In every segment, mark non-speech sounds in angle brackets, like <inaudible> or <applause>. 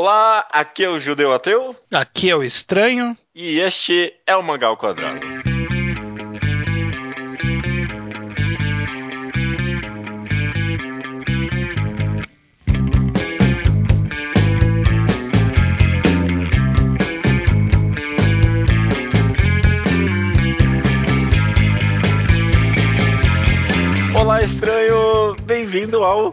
Olá, aqui é o Judeu Ateu. Aqui é o Estranho. E este é o Mangal Quadrado. Olá, estranho! Bem-vindo ao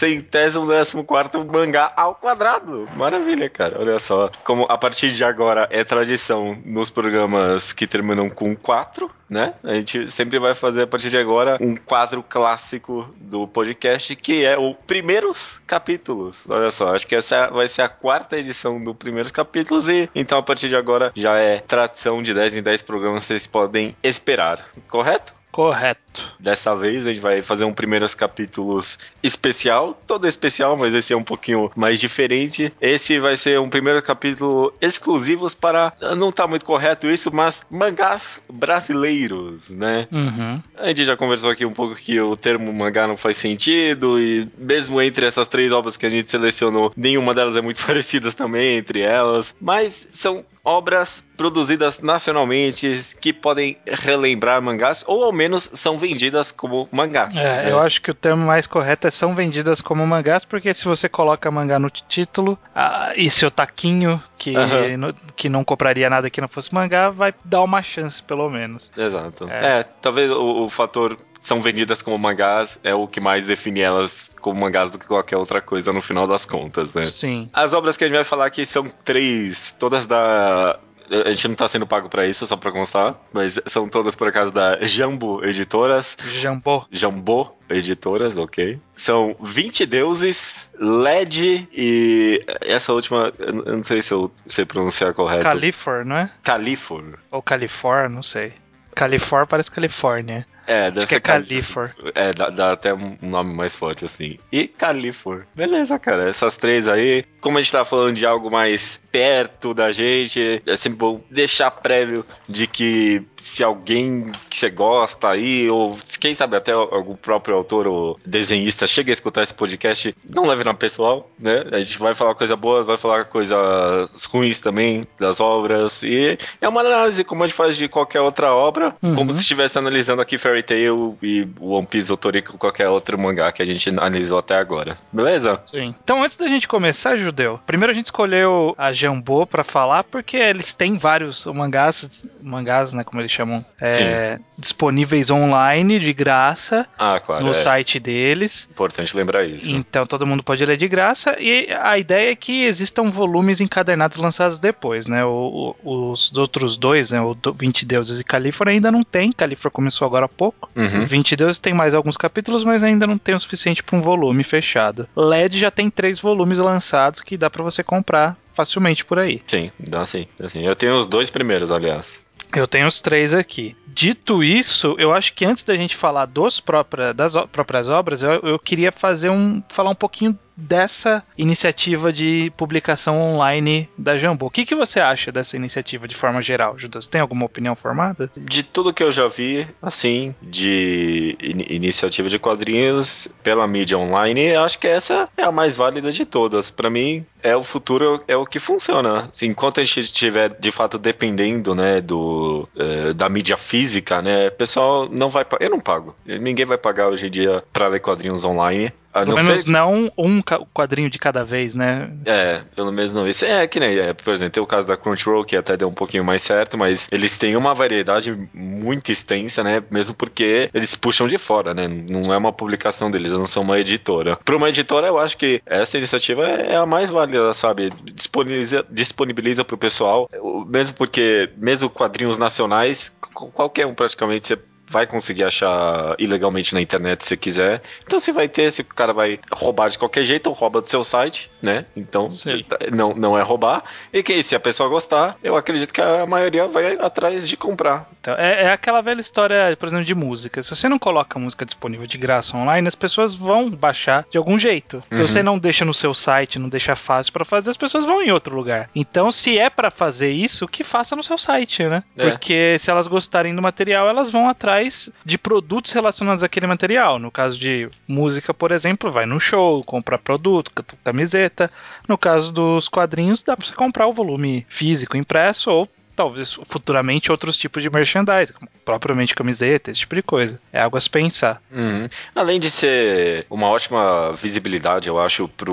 centésimo décimo quarto mangá ao quadrado. Maravilha, cara. Olha só. Como a partir de agora é tradição nos programas que terminam com quatro, né? A gente sempre vai fazer a partir de agora um quadro clássico do podcast que é o Primeiros Capítulos. Olha só, acho que essa vai ser a quarta edição do Primeiros Capítulos e então a partir de agora já é tradição de 10 em 10 programas vocês podem esperar, correto? Correto. Dessa vez a gente vai fazer um primeiros capítulos especial, todo especial, mas esse é um pouquinho mais diferente. Esse vai ser um primeiro capítulo exclusivos para, não tá muito correto isso, mas mangás brasileiros, né? Uhum. A gente já conversou aqui um pouco que o termo mangá não faz sentido e mesmo entre essas três obras que a gente selecionou, nenhuma delas é muito <laughs> parecida também entre elas, mas são obras produzidas nacionalmente que podem relembrar mangás ou ao menos são vendidas como mangás. É, né? eu acho que o termo mais correto é são vendidas como mangás, porque se você coloca mangá no título ah, e seu taquinho que, uhum. no, que não compraria nada que não fosse mangá vai dar uma chance pelo menos. Exato. É, é talvez o, o fator são vendidas como mangás é o que mais define elas como mangás do que qualquer outra coisa no final das contas, né? Sim. As obras que a gente vai falar aqui são três, todas da a gente não tá sendo pago para isso, só pra constar, mas são todas por acaso da Jambo Editoras. Jambo. Jambo Editoras, ok. São 20 deuses, LED e essa última, eu não sei se eu sei pronunciar correto. Califor, não é? Califor. Ou Califor, não sei. Califor parece Califórnia. É, deve Acho ser que é Califor. É, dá, dá, até um nome mais forte assim. E Califor. Beleza, cara. Essas três aí. Como a gente tá falando de algo mais perto da gente, é sempre bom deixar prévio de que se alguém que você gosta aí, ou quem sabe até algum próprio autor ou desenhista chega a escutar esse podcast, não leve na pessoal, né? A gente vai falar coisa boas, vai falar coisas ruins também das obras. E é uma análise como a gente faz de qualquer outra obra, uhum. como se estivesse analisando aqui Fairy Tail e One Piece ou Toriko qualquer outro mangá que a gente analisou até agora. Beleza? Sim. Então antes da gente começar, Judeu, primeiro a gente escolheu a Jambô para falar porque eles têm vários mangás, mangás, né, como eles chamam, é, disponíveis online de graça ah, claro, no é. site deles. Importante lembrar isso. Então todo mundo pode ler de graça e a ideia é que existam volumes encadernados lançados depois, né? O, o, os outros dois, né, o 20 Deuses e Calífora ainda não tem. Calífora começou agora há pouco. Uhum. 20 Deuses tem mais alguns capítulos, mas ainda não tem o suficiente para um volume fechado. LED já tem três volumes lançados que dá para você comprar facilmente por aí. Sim, dá sim, dá sim. Eu tenho os dois primeiros, aliás. Eu tenho os três aqui. Dito isso, eu acho que antes da gente falar dos própria, das próprias obras, eu, eu queria fazer um. falar um pouquinho dessa iniciativa de publicação online da Jambô. O que, que você acha dessa iniciativa de forma geral, Judas? Tem alguma opinião formada? De tudo que eu já vi, assim, de in iniciativa de quadrinhos pela mídia online, acho que essa é a mais válida de todas. Para mim, é o futuro, é o que funciona. Assim, enquanto a gente estiver de fato dependendo, né, do uh, da mídia física, né, o pessoal não vai, eu não pago. Ninguém vai pagar hoje em dia para ler quadrinhos online. Pelo menos não um quadrinho de cada vez, né? É, pelo menos não. Isso é que nem, é, por exemplo, tem o caso da Crunchyroll, que até deu um pouquinho mais certo, mas eles têm uma variedade muito extensa, né? Mesmo porque eles puxam de fora, né? Não é uma publicação deles, não são uma editora. Para uma editora, eu acho que essa iniciativa é a mais válida, sabe? Disponibiliza, disponibiliza pro pessoal, mesmo porque, mesmo quadrinhos nacionais, qualquer um praticamente você vai conseguir achar ilegalmente na internet se quiser. Então se vai ter, se o cara vai roubar de qualquer jeito, ou rouba do seu site, né? Então tá, não, não é roubar. E que se a pessoa gostar, eu acredito que a maioria vai atrás de comprar. Então, é, é aquela velha história, por exemplo, de música. Se você não coloca música disponível de graça online, as pessoas vão baixar de algum jeito. Se uhum. você não deixa no seu site, não deixa fácil para fazer, as pessoas vão em outro lugar. Então, se é para fazer isso, que faça no seu site, né? É. Porque se elas gostarem do material, elas vão atrás de produtos relacionados àquele material. No caso de música, por exemplo, vai no show, compra produto, camiseta. No caso dos quadrinhos, dá para você comprar o volume físico impresso ou talvez futuramente outros tipos de merchandising, propriamente camiseta, esse tipo de coisa. É algo a se pensar. Uhum. Além de ser uma ótima visibilidade, eu acho, para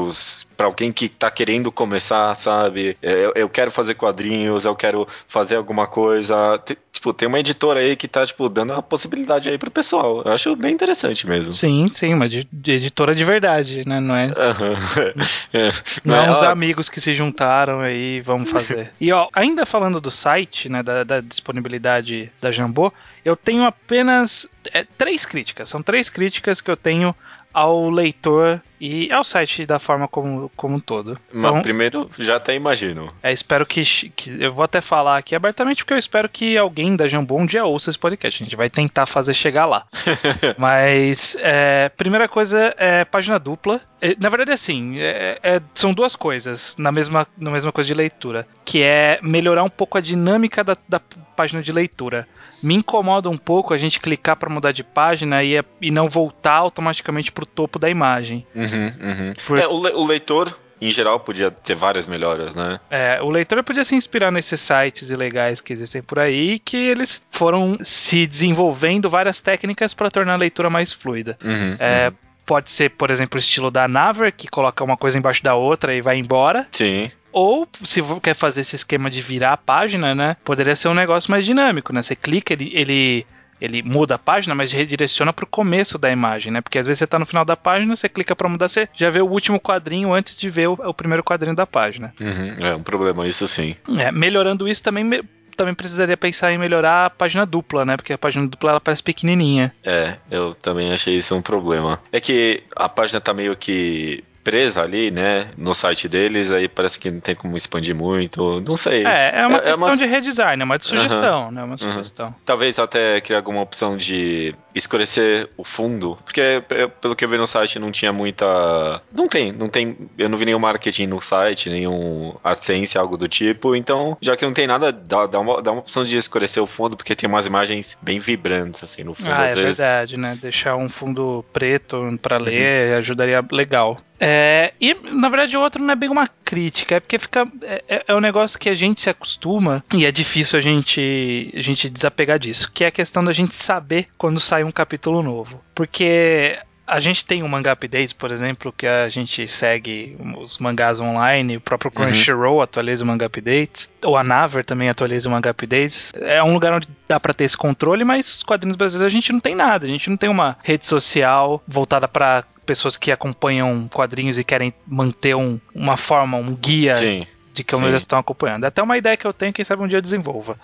alguém que tá querendo começar, sabe? É, eu, eu, quero fazer quadrinhos, eu quero fazer alguma coisa. Tem, tipo, tem uma editora aí que tá, tipo, dando a possibilidade aí pro pessoal. Eu acho bem interessante mesmo. Sim, sim, uma de, de editora de verdade, né? Não é. Uhum. <laughs> é. Não, Não é uns amigos que se juntaram aí vamos fazer. <laughs> e ó, ainda falando do site site, né, da, da disponibilidade da Jambô, eu tenho apenas é, três críticas. São três críticas que eu tenho ao leitor e ao site da forma como, como um todo. Então, Mas primeiro, já até imagino. É, espero que, que, Eu vou até falar aqui abertamente, porque eu espero que alguém da Jambô um dia ouça esse podcast. A gente vai tentar fazer chegar lá. <laughs> Mas, é, primeira coisa é página dupla. É, na verdade, assim, é, é, são duas coisas na mesma, na mesma coisa de leitura. Que é melhorar um pouco a dinâmica da, da página de leitura me incomoda um pouco a gente clicar para mudar de página e, e não voltar automaticamente para o topo da imagem. Uhum, uhum. Por... É, o, le o leitor em geral podia ter várias melhoras, né? É, o leitor podia se inspirar nesses sites ilegais que existem por aí, que eles foram se desenvolvendo várias técnicas para tornar a leitura mais fluida. Uhum, é, uhum. Pode ser, por exemplo, o estilo da Naver, que coloca uma coisa embaixo da outra e vai embora. Sim. Ou, se quer fazer esse esquema de virar a página, né? Poderia ser um negócio mais dinâmico, né? Você clica, ele, ele ele muda a página, mas redireciona para o começo da imagem, né? Porque às vezes você está no final da página, você clica para mudar, você já vê o último quadrinho antes de ver o, o primeiro quadrinho da página. Uhum, é um problema, isso sim. É, melhorando isso também também precisaria pensar em melhorar a página dupla, né? Porque a página dupla ela parece pequenininha. É, eu também achei isso um problema. É que a página tá meio que presa ali, né, no site deles, aí parece que não tem como expandir muito, não sei. É, é uma é, é questão é uma... de redesign, é uma de sugestão, uhum. né, uma sugestão. Uhum. Talvez até criar alguma opção de escurecer o fundo, porque pelo que eu vi no site não tinha muita... Não tem, não tem, eu não vi nenhum marketing no site, nenhum AdSense, algo do tipo, então, já que não tem nada, dá, dá, uma, dá uma opção de escurecer o fundo, porque tem umas imagens bem vibrantes, assim, no fundo, ah, é vezes. verdade, né, deixar um fundo preto para ler uhum. ajudaria legal. É, e na verdade o outro não é bem uma crítica, é porque fica. É, é, é um negócio que a gente se acostuma e é difícil a gente, a gente desapegar disso, que é a questão da gente saber quando sai um capítulo novo. Porque a gente tem o Manga Updates, por exemplo, que a gente segue os mangás online, o próprio uhum. Crunchyroll uhum. atualiza o Manga Updates, ou a Naver também atualiza o Manga Updates. É um lugar onde dá para ter esse controle, mas os quadrinhos brasileiros a gente não tem nada, a gente não tem uma rede social voltada para pessoas que acompanham quadrinhos e querem manter um, uma forma, um guia Sim de como Sim. eles estão acompanhando. É até uma ideia que eu tenho, quem sabe um dia eu desenvolva.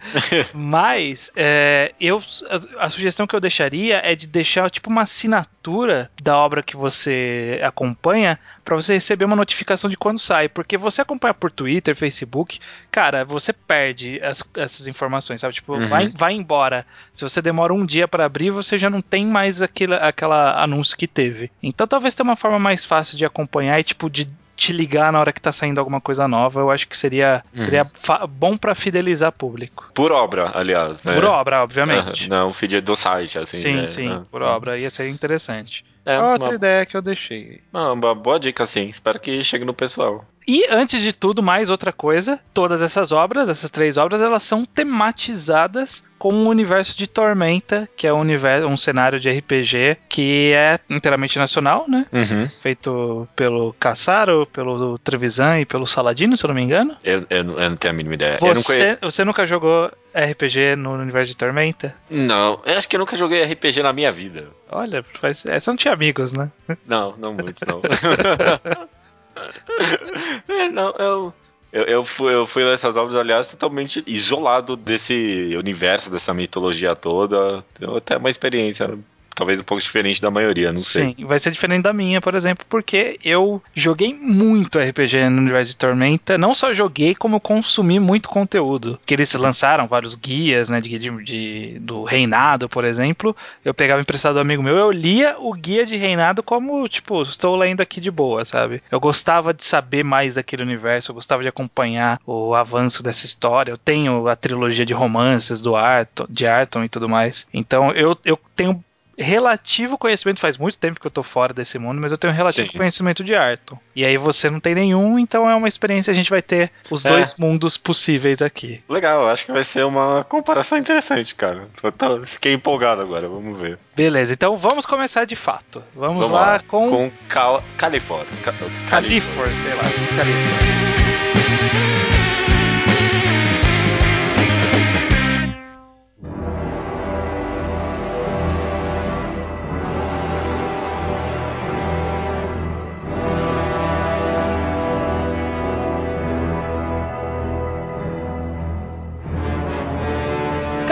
<laughs> Mas é, eu, a, a, sugestão que eu deixaria é de deixar tipo uma assinatura da obra que você acompanha para você receber uma notificação de quando sai, porque você acompanha por Twitter, Facebook, cara, você perde as, essas informações, sabe? Tipo, uhum. vai, vai embora. Se você demora um dia para abrir, você já não tem mais aquele aquela anúncio que teve. Então talvez tenha uma forma mais fácil de acompanhar e tipo de te ligar na hora que tá saindo alguma coisa nova, eu acho que seria, uhum. seria bom para fidelizar público. Por obra, aliás. Né? Por obra, obviamente. Uhum. Não, feed do site, assim. Sim, né? sim, uhum. por obra. Ia ser interessante. É, Outra uma... ideia que eu deixei. Ah, uma boa dica, sim. Espero que chegue no pessoal. E antes de tudo, mais outra coisa, todas essas obras, essas três obras, elas são tematizadas com o universo de Tormenta, que é um, universo, um cenário de RPG que é inteiramente nacional, né? Uhum. Feito pelo Caçaro, pelo Trevisan e pelo Saladino, se eu não me engano. Eu, eu, eu não tenho a mínima ideia. Você, nunca... você nunca jogou RPG no universo de Tormenta? Não, eu acho que eu nunca joguei RPG na minha vida. Olha, faz... você não tinha amigos, né? Não, não muitos, não. <laughs> <laughs> é, não, eu. Eu, eu, fui, eu fui nessas obras, aliás, totalmente isolado desse universo, dessa mitologia toda. Tenho até uma experiência talvez um pouco diferente da maioria, não Sim, sei. vai ser diferente da minha, por exemplo, porque eu joguei muito RPG no universo de Tormenta. Não só joguei, como consumi muito conteúdo. Que eles lançaram vários guias, né, de, de, de do reinado, por exemplo. Eu pegava emprestado do amigo meu, eu lia o guia de reinado como, tipo, estou lendo aqui de boa, sabe? Eu gostava de saber mais daquele universo, eu gostava de acompanhar o avanço dessa história. Eu tenho a trilogia de romances do Arton, de Arton e tudo mais. Então eu, eu tenho relativo conhecimento, faz muito tempo que eu tô fora desse mundo, mas eu tenho relativo Sim. conhecimento de Arton. E aí você não tem nenhum, então é uma experiência, a gente vai ter os É. dois mundos possíveis aqui. Legal, acho que vai ser uma comparação interessante, cara. Tô- fiquei empolgado agora, vamos ver. Beleza, então vamos começar de fato. Vamos, lá, com, Com Cal Califor. Ca- Califor, sei lá, Califor.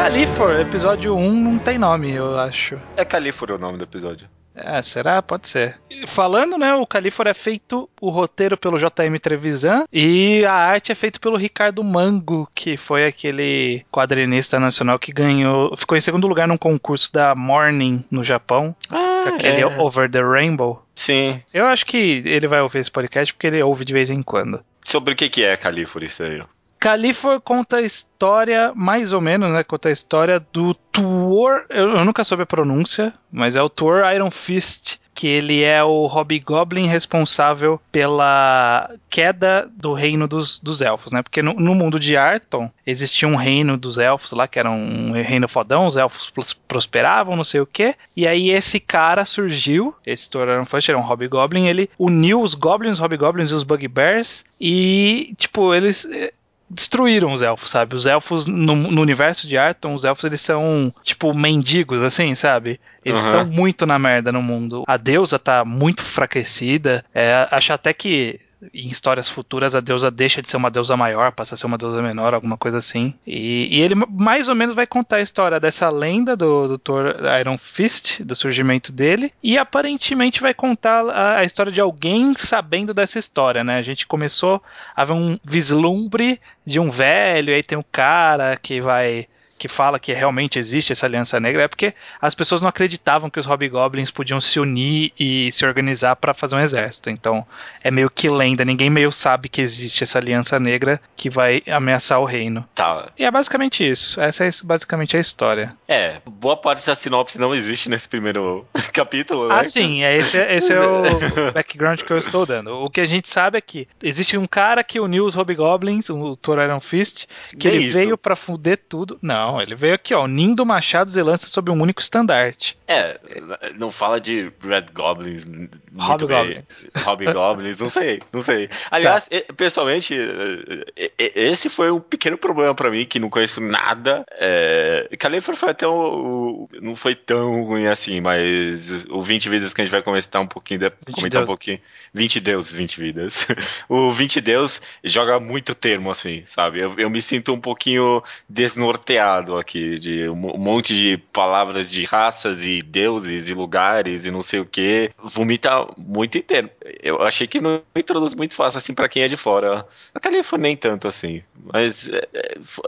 Califor, episódio 1 não tem nome, eu acho. É Califor o nome do episódio. É, será? Pode ser. E Falando, né, o Califor é feito o roteiro pelo JM Trevisan e a arte é feita pelo Ricardo Mango, que foi aquele quadrinista nacional que ganhou, ficou em segundo lugar num concurso da Morning no Japão, Ah, aquele Over the Rainbow. Sim. Eu acho que ele vai ouvir esse podcast porque ele ouve de vez em quando. Sobre o que, que é Califor isso aí? Califor conta a história, mais ou menos, né? Conta a história do Tuor. Eu, eu nunca soube a pronúncia, mas é o Tuor Iron Fist. Que ele é o Hobgoblin responsável pela queda do reino dos, dos elfos, né? Porque no, no mundo de Arton existia um reino dos elfos lá, que era um reino fodão, os elfos pros- prosperavam, não sei o quê. E aí esse cara surgiu, esse Tuor Iron Fist era um Hobgoblin, ele uniu os Goblins, Hobgoblins e os Bugbears. E, tipo, eles destruíram os elfos, sabe? Os elfos no, no universo de Arton, os elfos eles são tipo mendigos assim, sabe? Eles Uhum. estão muito na merda no mundo. A deusa tá muito enfraquecida. É, acho até que em histórias futuras a deusa deixa de ser uma deusa maior, passa a ser uma deusa menor, alguma coisa assim. E, e ele mais ou menos vai contar a história dessa lenda do, do Thor Iron Fist, do surgimento dele, e aparentemente vai contar a, a história de alguém sabendo dessa história, né? A gente começou a ver um vislumbre de um velho, aí tem um cara que vai que fala que realmente existe essa aliança negra é porque as pessoas não acreditavam que os hobgoblins podiam se unir e se organizar para fazer um exército. Então é meio que lenda, ninguém meio sabe que existe essa aliança negra que vai ameaçar o reino. Tá. E é basicamente isso. Essa é basicamente a história. É, boa parte da sinopse não existe nesse primeiro <laughs> capítulo, né? Ah, sim, é esse, esse é o <laughs> background que eu estou dando. O que a gente sabe é que existe um cara que uniu os hobgoblins, o Thor Iron Fist, que Nem ele isso. veio pra fuder tudo. Não, ele veio aqui, ó, unindo machados e lanças sob um único estandarte. É, não fala de Red Goblins. Hobgoblins. Hobgoblins, não sei, não sei. Aliás, Tá. pessoalmente, e- e- esse foi um pequeno problema pra mim, que não conheço nada. É, Califor foi até o, o- Não foi tão ruim assim, mas o 20 vidas que a gente vai comentar um pouquinho, de- 20 comentar um pouquinho. 20 deuses, 20 vidas. <laughs> o 20 deus joga muito termo, assim, sabe? Eu, eu me sinto um pouquinho desnorteado aqui, de um monte de palavras de raças e deuses e lugares e não sei o que. Vomita muito inteiro. Eu achei que não introduz muito fácil, assim, pra quem é de fora. A Califa nem tanto, assim. Mas é,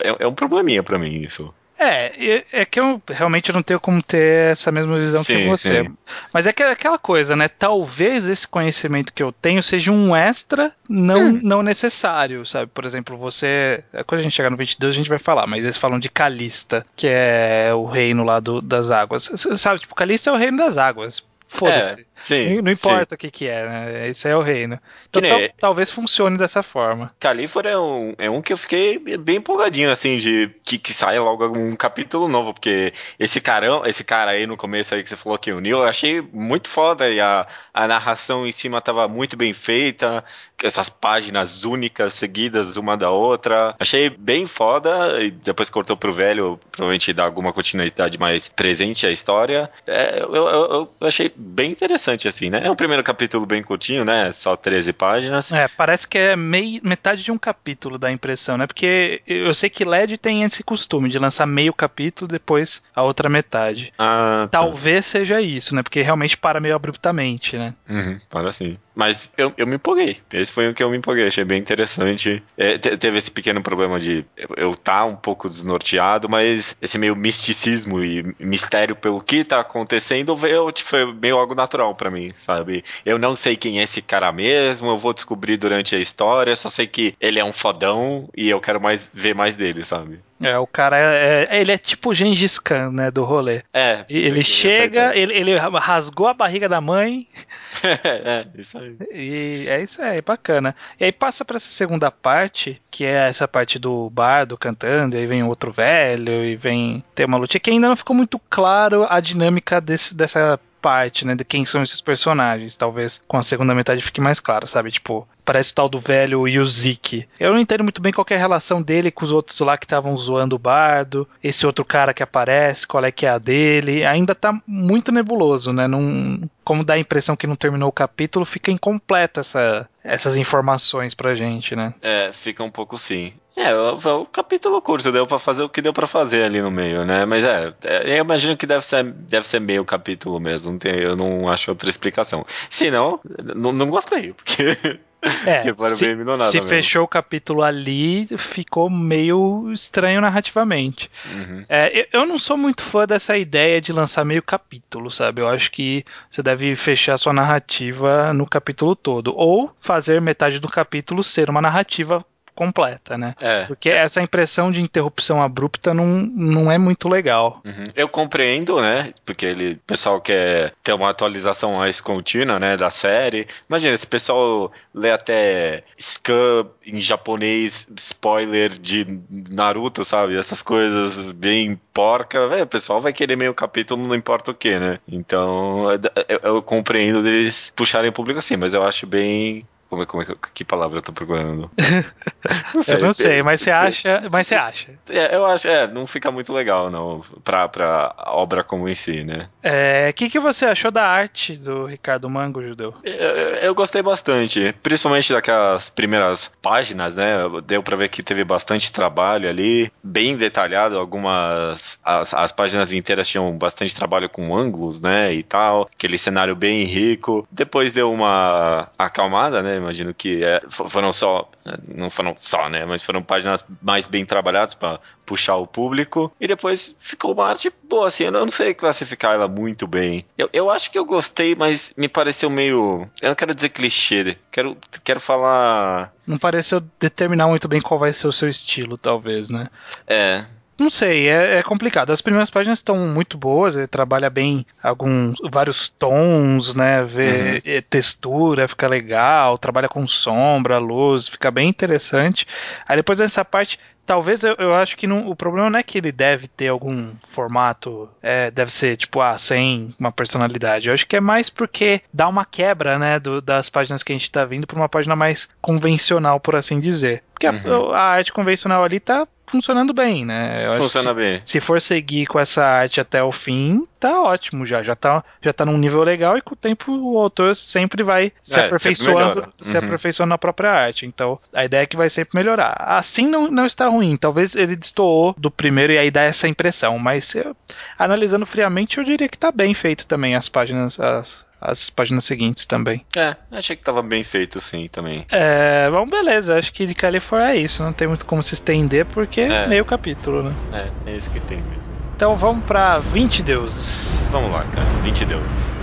é, é um probleminha pra mim, isso. É, é que eu realmente não tenho como ter essa mesma visão que Sim, você. sim. Mas é que é aquela coisa, né? Talvez esse conhecimento que eu tenho seja um extra não, não necessário, sabe? Por exemplo, você. Quando a gente chegar no 22, a gente vai falar, mas eles falam de Calista, que é o reino lá do, das águas. Sabe, tipo, Calista é o reino das águas. Foda-se. É, sim. não importa o que, que é, né? Esse é o reino. Então tal- talvez funcione dessa forma. Califor é um, é um que eu fiquei bem empolgadinho, assim, de que, que saia logo um capítulo novo, porque esse carão, esse cara aí no começo aí que você falou que uniu, eu achei muito foda e a, a narração em cima tava muito bem feita, essas páginas únicas, seguidas uma da outra, achei bem foda, e depois cortou pro velho, provavelmente dá alguma continuidade mais presente à história, é, eu, eu- eu achei bem interessante interessante, assim, né? É um primeiro capítulo bem curtinho, né? Só 13 páginas. É, parece que é meio, metade de um capítulo da impressão, né? Porque eu sei que LED tem esse costume de lançar meio capítulo, depois a outra metade. Ah, tá. Talvez seja isso, né? Porque realmente para meio abruptamente, né? Uhum, para sim. Mas eu, eu me empolguei. Esse foi o que eu me empolguei. Achei bem interessante. É, te- teve esse pequeno problema de eu, eu tá um pouco desnorteado, mas esse meio misticismo e mistério pelo que tá acontecendo veio, tipo, foi meio algo natural pra mim, sabe? Eu não sei quem é esse cara mesmo, eu vou descobrir durante a história, só sei que ele é um fodão e eu quero mais ver mais dele, sabe? É, o cara é, é- ele é tipo o Gengis Khan, né, do rolê. É. Ele chega, ele, ele rasgou a barriga da mãe <laughs> é, isso aí. e é isso aí, bacana. E aí passa pra essa segunda parte, que é essa parte do bardo cantando, e aí vem outro velho, e vem tem uma luta que ainda não ficou muito claro a dinâmica desse, dessa parte, né, de quem são esses personagens. Talvez com a segunda metade fique mais claro, sabe? Tipo, parece o tal do velho Yuzik. Eu não entendo muito bem qual é a relação dele com os outros lá que estavam zoando o bardo, esse outro cara que aparece, qual é que é a dele. Ainda tá muito nebuloso, né? Não, como dá a impressão que não terminou o capítulo, fica incompleta essa, essas informações pra gente, né? É, fica um pouco sim. É, o, o capítulo curto deu pra fazer o que deu pra fazer ali no meio, né? Mas é, é, eu imagino que deve ser, deve ser meio capítulo mesmo. Não tem, eu não acho outra explicação. Se não, não, não gostei, porque. <laughs> É, se, nada se fechou o capítulo ali, ficou meio estranho narrativamente. Uhum. É, eu, eu não sou muito fã dessa ideia de lançar meio capítulo, sabe? Eu acho que você deve fechar sua narrativa no capítulo todo. Ou fazer metade do capítulo ser uma narrativa completa, né? É. Porque essa impressão de interrupção abrupta não, não é muito legal. Uhum. Eu compreendo, né? Porque ele, o pessoal quer ter uma atualização mais contínua, né? Da série. Imagina, esse pessoal lê até scan em japonês, spoiler de Naruto, sabe? Essas coisas bem porca. Véio, o pessoal vai querer meio capítulo, não importa o que, né? Então, eu, eu compreendo deles puxarem o público assim, mas eu acho bem. Como é, como é, que palavra eu tô procurando? <laughs> Não eu não sei, mas você acha. Mas você acha. É, eu acho, é, não fica muito legal, não, pra, pra obra como em si, né? O é, que, que você achou da arte do Ricardo Mango, Judeu? Eu, eu, gostei bastante, principalmente daquelas primeiras páginas, né? Deu pra ver que teve bastante trabalho ali, bem detalhado. Algumas. As, as páginas inteiras tinham bastante trabalho com ângulos, né? E tal. Aquele cenário bem rico. Depois deu uma acalmada, né? Imagino que é, foram só. Não foram só, né? Mas foram páginas mais bem trabalhadas para puxar o público. E depois ficou uma arte boa, assim. Eu não sei classificar ela muito bem. Eu, eu acho que eu gostei, mas me pareceu meio. Eu não quero dizer clichê. Quero, quero falar. Não pareceu determinar muito bem qual vai ser o seu estilo, talvez, né? É, não sei, é, é, complicado. As primeiras páginas estão muito boas, ele trabalha bem alguns vários tons, né? Vê uhum. textura, fica legal, trabalha com sombra, luz, fica bem interessante. Aí depois dessa parte, talvez eu, eu acho que não, o problema não é que ele deve ter algum formato, é, deve ser tipo, ah, sem uma personalidade. Eu acho que é mais porque dá uma quebra, né, do, das páginas que a gente tá vindo para uma página mais convencional, por assim dizer. Porque uhum. a, a, arte convencional ali tá funcionando bem, né? Funciona se, bem. Se for seguir com essa arte até o fim, tá ótimo já. Já tá, já tá num nível legal e com o tempo o autor sempre vai se É, aperfeiçoando, sempre se Uhum. aperfeiçoando na própria arte. Então, a ideia é que vai sempre melhorar. Assim não, não está ruim. Talvez ele destoou do primeiro e aí dá essa impressão. Mas eu, analisando friamente, eu diria que tá bem feito também as páginas, as, as páginas seguintes também. É, achei que tava bem feito sim também. É, bom, beleza. Acho que de California é isso. Não tem muito como se estender porque é meio capítulo, né? É, é isso que tem mesmo. Então vamos pra 20 deuses. Vamos lá, cara. 20 deuses.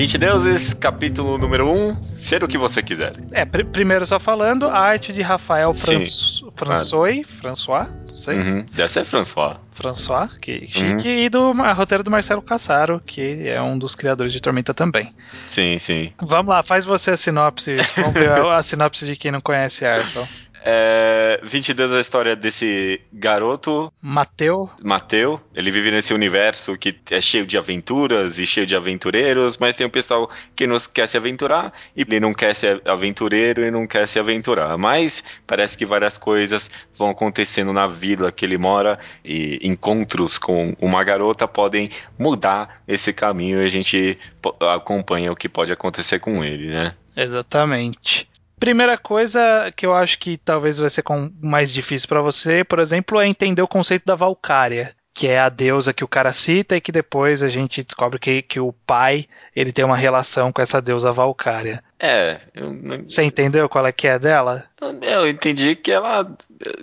Vinte deuses, capítulo número 1, um, ser o que você quiser. É, pr primeiro só falando, a arte de Rafael Sim. Franç François, François, não sei. Uhum. Deve ser François. François, que chique, uhum. e do roteiro do Marcelo Cassaro, que é um dos criadores de Tormenta também. Sim, sim. Vamos lá, faz você a sinopse. Vamos ver a, a sinopse de quem não conhece Arthur. É, 22 é a história desse garoto. Mateu. Mateu. Ele vive nesse universo que é cheio de aventuras e cheio de aventureiros, mas tem o um pessoal que não quer se aventurar e ele não quer ser aventureiro e não quer se aventurar. Mas parece que várias coisas vão acontecendo na vila que ele mora e encontros com uma garota podem mudar esse caminho e a gente acompanha o que pode acontecer com ele, né? Exatamente. Primeira coisa que eu acho que talvez vai ser mais difícil para você, por exemplo, é entender o conceito da Valkyria, que é a deusa que o cara cita e que depois a gente descobre que, que o pai ele tem uma relação com essa deusa Valkyria. É. Eu não... Você entendeu qual é que é dela? Eu entendi que ela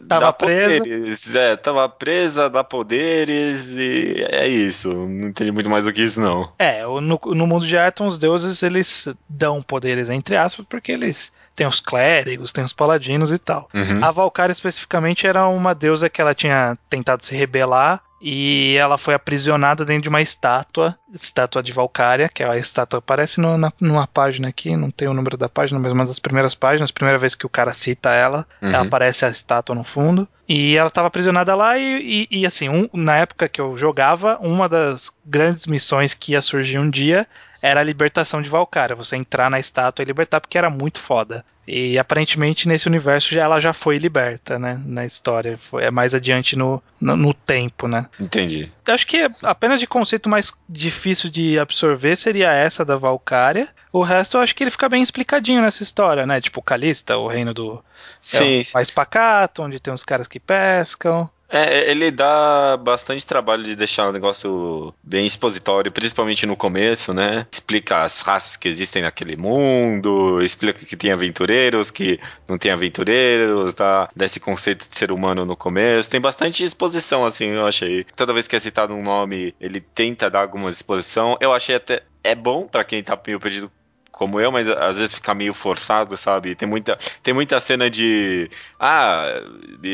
tava dá presa. poderes. É, tava presa, dá poderes e é isso. Não entendi muito mais do que isso, não. É, no, no mundo de Arton, os deuses eles dão poderes, entre aspas, porque eles tem os clérigos, tem os paladinos e tal. Uhum. A Valkyria especificamente era uma deusa que ela tinha tentado se rebelar e ela foi aprisionada dentro de uma estátua, estátua de Valkyria, que é a estátua aparece no, na, numa página aqui, não tem o número da página, mas uma das primeiras páginas, primeira vez que o cara cita ela, uhum. ela aparece a estátua no fundo. E ela estava aprisionada lá e, e, e assim, um, na época que eu jogava, uma das grandes missões que ia surgir um dia era a libertação de Valkyria, você entrar na estátua e libertar, porque era muito foda. E aparentemente nesse universo já, ela já foi liberta, né? Na história. Foi, é mais adiante no, no, no, tempo, né? Entendi. Acho que apenas de conceito mais difícil de absorver seria essa da Valkyria. O resto eu acho que ele fica bem explicadinho nessa história, né? Tipo, Calista, o reino do. Sim. É mais pacato, onde tem os caras que pescam. É, ele dá bastante trabalho de deixar o negócio bem expositório, principalmente no começo, né? Explica as raças que existem naquele mundo, explica que tem aventureiros, que não tem aventureiros, tá? Desse conceito de ser humano no começo. Tem bastante exposição, assim, eu achei. Toda vez que é citado um nome, ele tenta dar alguma exposição. Eu achei até é bom para quem tá meio perdido como eu, mas às vezes fica meio forçado, sabe? Tem muita, tem muita cena de. Ah,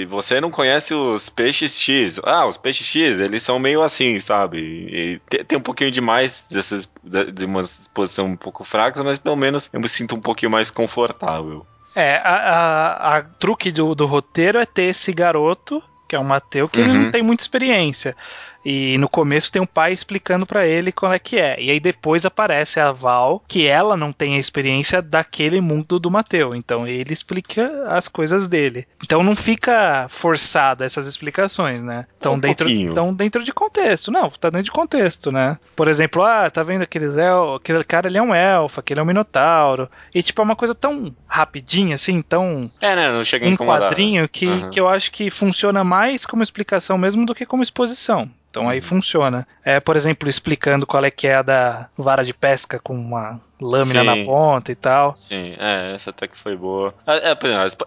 você não conhece os peixes X. Ah, os peixes X, eles são meio assim, sabe? Tem, tem um pouquinho demais dessas, de uma exposição um pouco fraca, mas pelo menos eu me sinto um pouquinho mais confortável. É, a, a, a truque do, do roteiro é ter esse garoto, que é o Mateu, que uhum. ele não tem muita experiência. E no começo tem um pai explicando para ele como é que é. E aí depois aparece a Val, que ela não tem a experiência daquele mundo do Mateu. Então ele explica as coisas dele. Então não fica forçada essas explicações, né? Então, um dentro, então dentro de contexto. Não, tá dentro de contexto, né? Por exemplo, ah, tá vendo aqueles el... aquele cara ali é um elfo, aquele é um minotauro. E tipo, é uma coisa tão rapidinha, assim, tão. É, né? Não chega um quadrinho que, uhum. que eu acho que funciona mais como explicação mesmo do que como exposição. Então aí funciona. É, por exemplo, explicando qual é que é a da vara de pesca com uma lâmina Sim. na ponta e tal. Sim, é, essa até que foi boa. É, é,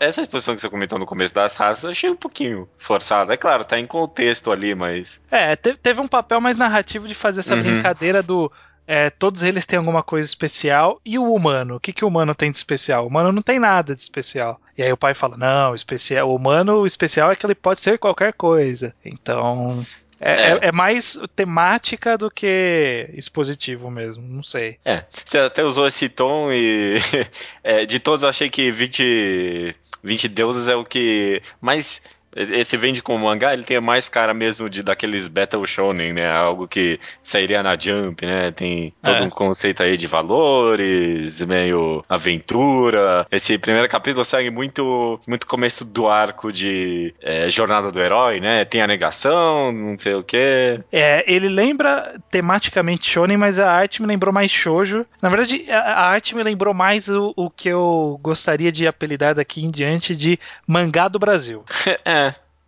essa exposição que você comentou no começo das raças, eu achei um pouquinho forçada. É claro, tá em contexto ali, mas. É, teve um papel mais narrativo de fazer essa uhum. brincadeira do. É, todos eles têm alguma coisa especial. E o humano? O que, que o humano tem de especial? O humano não tem nada de especial. E aí o pai fala: não, especial, o humano o especial é que ele pode ser qualquer coisa. Então. É, é. é, é. mais temática do que expositivo mesmo, não sei. É, você até usou esse tom e <laughs> é, de todos eu achei que 20, 20 deuses é o que mais esse vende com mangá, ele tem mais cara mesmo de daqueles Battle Shonen, né? Algo que sairia na Jump, né? Tem todo é. um conceito aí de valores, meio aventura. Esse primeiro capítulo segue muito, muito começo do arco de é, jornada do herói, né? Tem a negação, não sei o quê. É, ele lembra tematicamente shonen, mas a arte me lembrou mais shoujo. Na verdade, a, a arte me lembrou mais o, o que eu gostaria de apelidar daqui em diante de mangá do Brasil. <laughs> é.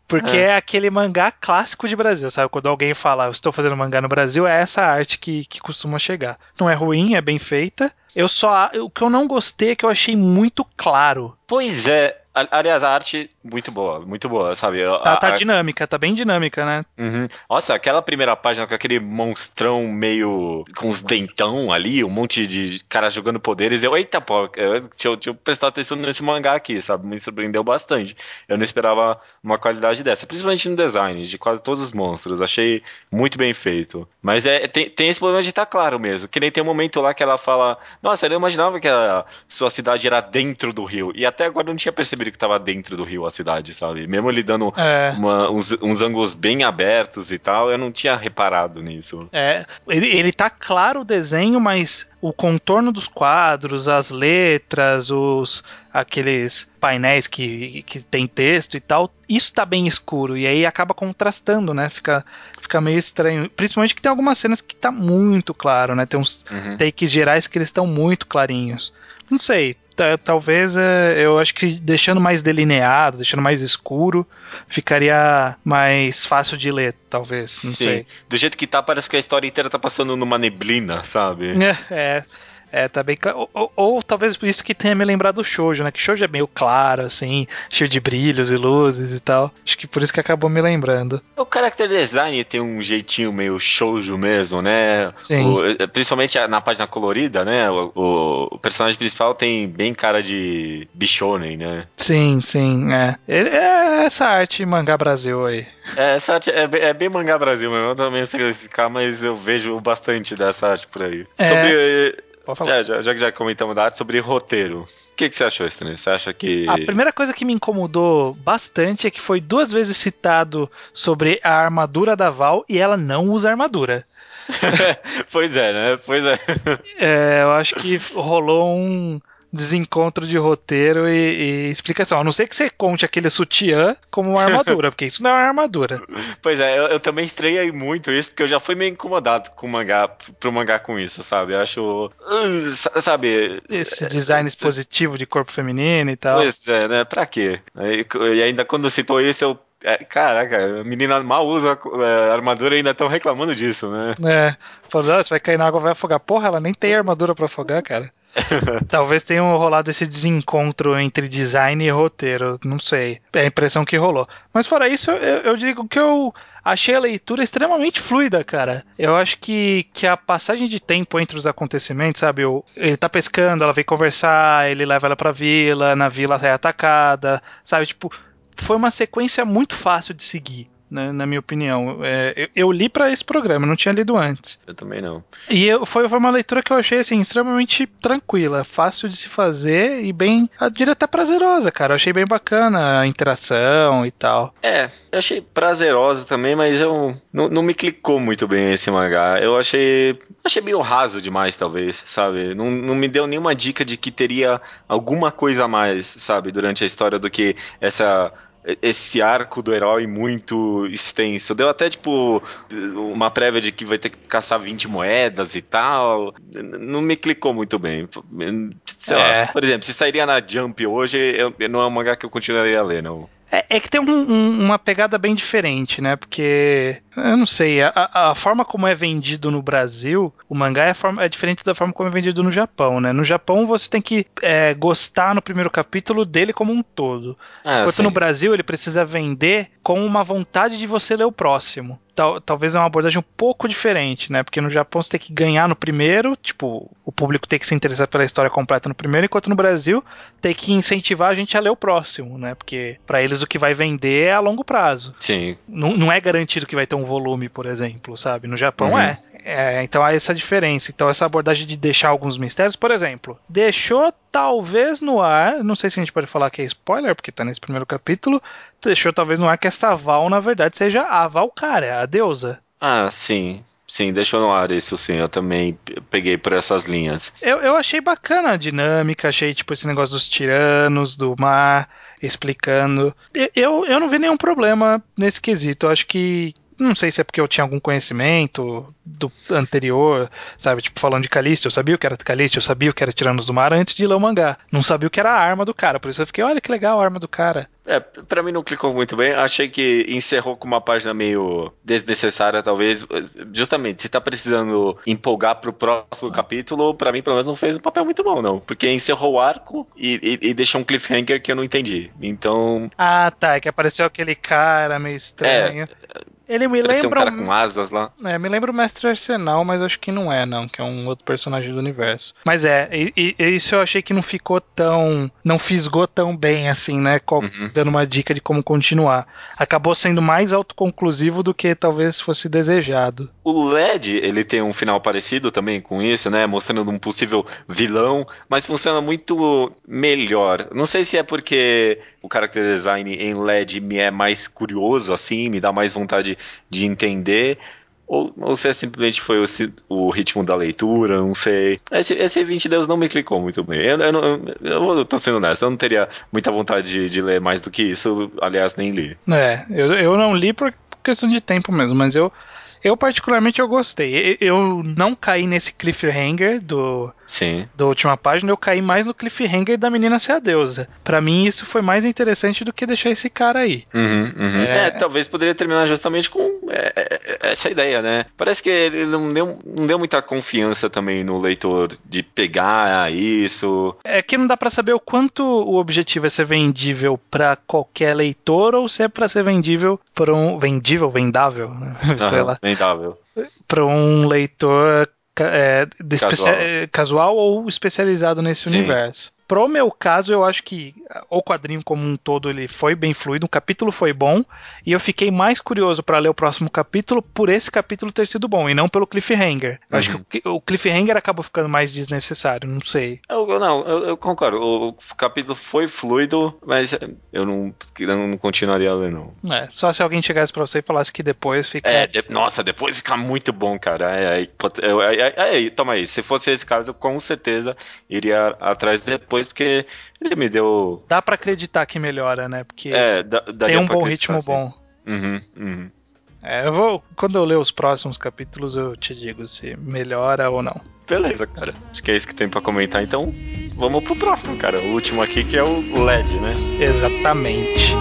Porque é. é. aquele mangá clássico de Brasil, sabe? Quando alguém fala, eu estou fazendo mangá no Brasil, é essa arte que, que costuma chegar. Não é ruim, é bem feita. Eu só. O que eu não gostei é que eu achei muito claro. Pois é. Aliás, a arte muito boa, muito boa, sabe? Tá, tá dinâmica, tá bem dinâmica, né? Uhum. Nossa, aquela primeira página com aquele monstrão meio com os dentão ali, um monte de caras jogando poderes. Eu, eita, pô, eu, deixa, eu, deixa eu prestar atenção nesse mangá aqui, sabe? Me surpreendeu bastante. Eu não esperava uma qualidade dessa, principalmente no design de quase todos os monstros. Achei muito bem feito. Mas é, tem, tem esse problema de estar tá claro mesmo. Que nem tem um momento lá que ela fala: Nossa, eu não imaginava que a sua cidade era dentro do rio. E até agora eu não tinha percebido que estava dentro do rio a cidade, sabe? Mesmo ele dando é. uma, uns, uns ângulos bem abertos e tal, eu não tinha reparado nisso. É, ele, ele tá claro o desenho, mas o contorno dos quadros, as letras, os aqueles painéis que, que tem texto e tal, isso tá bem escuro e aí acaba contrastando, né? Fica, fica meio estranho. Principalmente que tem algumas cenas que tá muito claro, né? Tem uns uhum. takes gerais que eles estão muito clarinhos. Não sei, talvez é, eu acho que deixando mais delineado, deixando mais escuro, ficaria mais fácil de ler, talvez. Não Sim. sei. Do jeito que tá, parece que a história inteira tá passando numa neblina, sabe? <laughs> É, é. É, tá bem. Ou, ou, ou, talvez por isso que tenha me lembrado do Shoujo, né? Que Shoujo é meio claro, assim, cheio de brilhos e luzes e tal. Acho que por isso que acabou me lembrando. O character design tem um jeitinho meio Shoujo mesmo, né? Sim. O, principalmente na página colorida, né? O, o, o, personagem principal tem bem cara de bichonen, né? Sim, sim, é. é essa arte mangá Brasil aí. É, essa arte é, é bem mangá Brasil mesmo. Eu também sei ficar, mas eu vejo bastante dessa arte por aí. É... Sobre Pode falar. É, já, já que já comentamos da arte, sobre roteiro. O que, que você achou, Estranho? Você acha que. A primeira coisa que me incomodou bastante é que foi duas vezes citado sobre a armadura da Val e ela não usa armadura. <laughs> pois é, né? Pois é. é. Eu acho que rolou um desencontro de roteiro e, e, explicação. A não ser que você conte aquele sutiã como uma armadura, <laughs> porque isso não é uma armadura. Pois é, eu, eu, também estreiei muito isso, porque eu já fui meio incomodado com o mangá, pro mangá com isso, sabe? Eu acho. Uh, sabe. Esse design é, expositivo de corpo feminino e tal. Pois é, né? Pra quê? E, ainda quando citou isso, eu é, caraca, a menina mal usa é, armadura e ainda estão reclamando disso, né? É, falando, ah, você vai cair na água vai afogar. Porra, ela nem tem armadura para afogar, cara. <laughs> Talvez tenha rolado esse desencontro entre design e roteiro, não sei. É a impressão que rolou. Mas fora isso, eu, eu digo que eu achei a leitura extremamente fluida, cara. Eu acho que, que a passagem de tempo entre os acontecimentos, sabe? O, ele tá pescando, ela vem conversar, ele leva ela pra vila, na vila é atacada, sabe? Tipo, foi uma sequência muito fácil de seguir né, na minha opinião. É, eu, eu, li para esse programa, não tinha lido antes. Eu também não. E eu, foi, foi uma leitura que eu achei assim, extremamente tranquila, fácil de se fazer e bem, eu diria até prazerosa, cara. Eu achei bem bacana a interação e tal. É, eu achei prazerosa também, mas eu não, não me clicou muito bem esse mangá. Eu achei achei meio raso demais, talvez, sabe? Não, não me deu nenhuma dica de que teria alguma coisa a mais, sabe, durante a história do que essa esse arco do herói muito extenso. Deu até, tipo, uma prévia de que vai ter que caçar 20 moedas e tal. Não me clicou muito bem. Sei é. lá, por exemplo, se sairia na Jump hoje, eu, não é um mangá que eu continuaria a ler, não. É, é que tem um, um, uma pegada bem diferente, né? Porque, eu não sei, a, a, forma como é vendido no Brasil, o mangá é, forma, é, diferente da forma como é vendido no Japão, né? No Japão você tem que é, gostar no primeiro capítulo dele como um todo. Ah, Enquanto sim. no Brasil ele precisa vender com uma vontade de você ler o próximo tal, talvez é uma abordagem um pouco diferente, né? Porque no Japão você tem que ganhar no primeiro, tipo, o público tem que se interessar pela história completa no primeiro, enquanto no Brasil tem que incentivar a gente a ler o próximo, né? Porque para eles o que vai vender é a longo prazo. Sim. Não, não é garantido que vai ter um volume, por exemplo, sabe? No Japão uhum. é. É, então há essa diferença. Então, essa abordagem de deixar alguns mistérios, por exemplo, deixou talvez no ar, não sei se a gente pode falar que é spoiler, porque tá nesse primeiro capítulo, deixou talvez no ar que essa Val, na verdade, seja a Valkyria, a deusa. Ah, sim. Sim, deixou no ar isso sim, eu também peguei por essas linhas. Eu, eu achei bacana a dinâmica, achei tipo esse negócio dos tiranos, do mar, explicando. Eu, eu não vi nenhum problema nesse quesito, eu acho que não sei se é porque eu tinha algum conhecimento do anterior, sabe? Tipo, falando de Calixto, eu sabia o que era Calixto, eu sabia o que era Tiranos do Mar antes de ler o mangá. Não sabia o que era a arma do cara, por isso eu fiquei, olha que legal a arma do cara. É, pra mim não clicou muito bem. Achei que encerrou com uma página meio desnecessária, talvez. Justamente, se tá precisando empolgar pro próximo capítulo, pra mim, pelo menos, não fez um papel muito bom, não. Porque encerrou o arco e, e, e deixou um cliffhanger que eu não entendi. Então. Ah, tá. É que apareceu aquele cara meio estranho. É, ele me Parece lembra. um cara com asas lá. É, me lembra o Mestre Arsenal, mas acho que não é, não, que é um outro personagem do universo. Mas é, e, e isso eu achei que não ficou tão. não fisgou tão bem assim, né? Uhum. Dando uma dica de como continuar. Acabou sendo mais autoconclusivo do que talvez fosse desejado. O LED, ele tem um final parecido também com isso, né? Mostrando um possível vilão, mas funciona muito melhor. Não sei se é porque o character design em LED me é mais curioso, assim, me dá mais vontade de entender. Ou, ou se é simplesmente foi o, o, ritmo da leitura, não sei. Esse, esse 20 Deus não me clicou muito bem. Eu, eu, eu, eu tô sendo honesto, eu não teria muita vontade de, de, ler mais do que isso, aliás, nem li. É, eu, eu não li por questão de tempo mesmo, mas eu eu, particularmente, eu gostei. Eu não caí nesse cliffhanger do, Sim. da última página, eu caí mais no cliffhanger da menina ser a deusa. Para mim, isso foi mais interessante do que deixar esse cara aí. Uhum, uhum. É... é... talvez poderia terminar justamente com é, é, essa ideia, né? Parece que ele não deu, não deu muita confiança também no leitor de pegar isso. É que não dá para saber o quanto o objetivo é ser vendível para qualquer leitor ou se é para ser vendível para um vendível, vendável, né? <laughs> sei lá Vendável. Para um leitor é, casual. casual. ou especializado nesse Sim. universo. Pro meu caso, eu acho que o quadrinho como um todo ele foi bem fluido, o capítulo foi bom, e eu fiquei mais curioso para ler o próximo capítulo por esse capítulo ter sido bom, e não pelo cliffhanger. Eu uhum. acho que o cliffhanger acabou ficando mais desnecessário, não sei. Eu, não, eu, eu, concordo. O capítulo foi fluido, mas eu não, eu não continuaria a ler, não. É, só se alguém chegasse pra você e falasse que depois fica. É, de, nossa, depois fica muito bom, cara. É, é, é, é, toma aí, se fosse esse caso, eu com certeza iria atrás depois depois, porque ele me deu. Dá para acreditar que melhora, né? Porque é, dá, tem um bom ritmo assim. bom. Uhum, uhum. É, eu vou. Quando eu ler os próximos capítulos, eu te digo se melhora ou não. Beleza, cara. Acho que é isso que tem para comentar. Então, vamos pro próximo, cara. O último aqui que é o LED, né? Exatamente.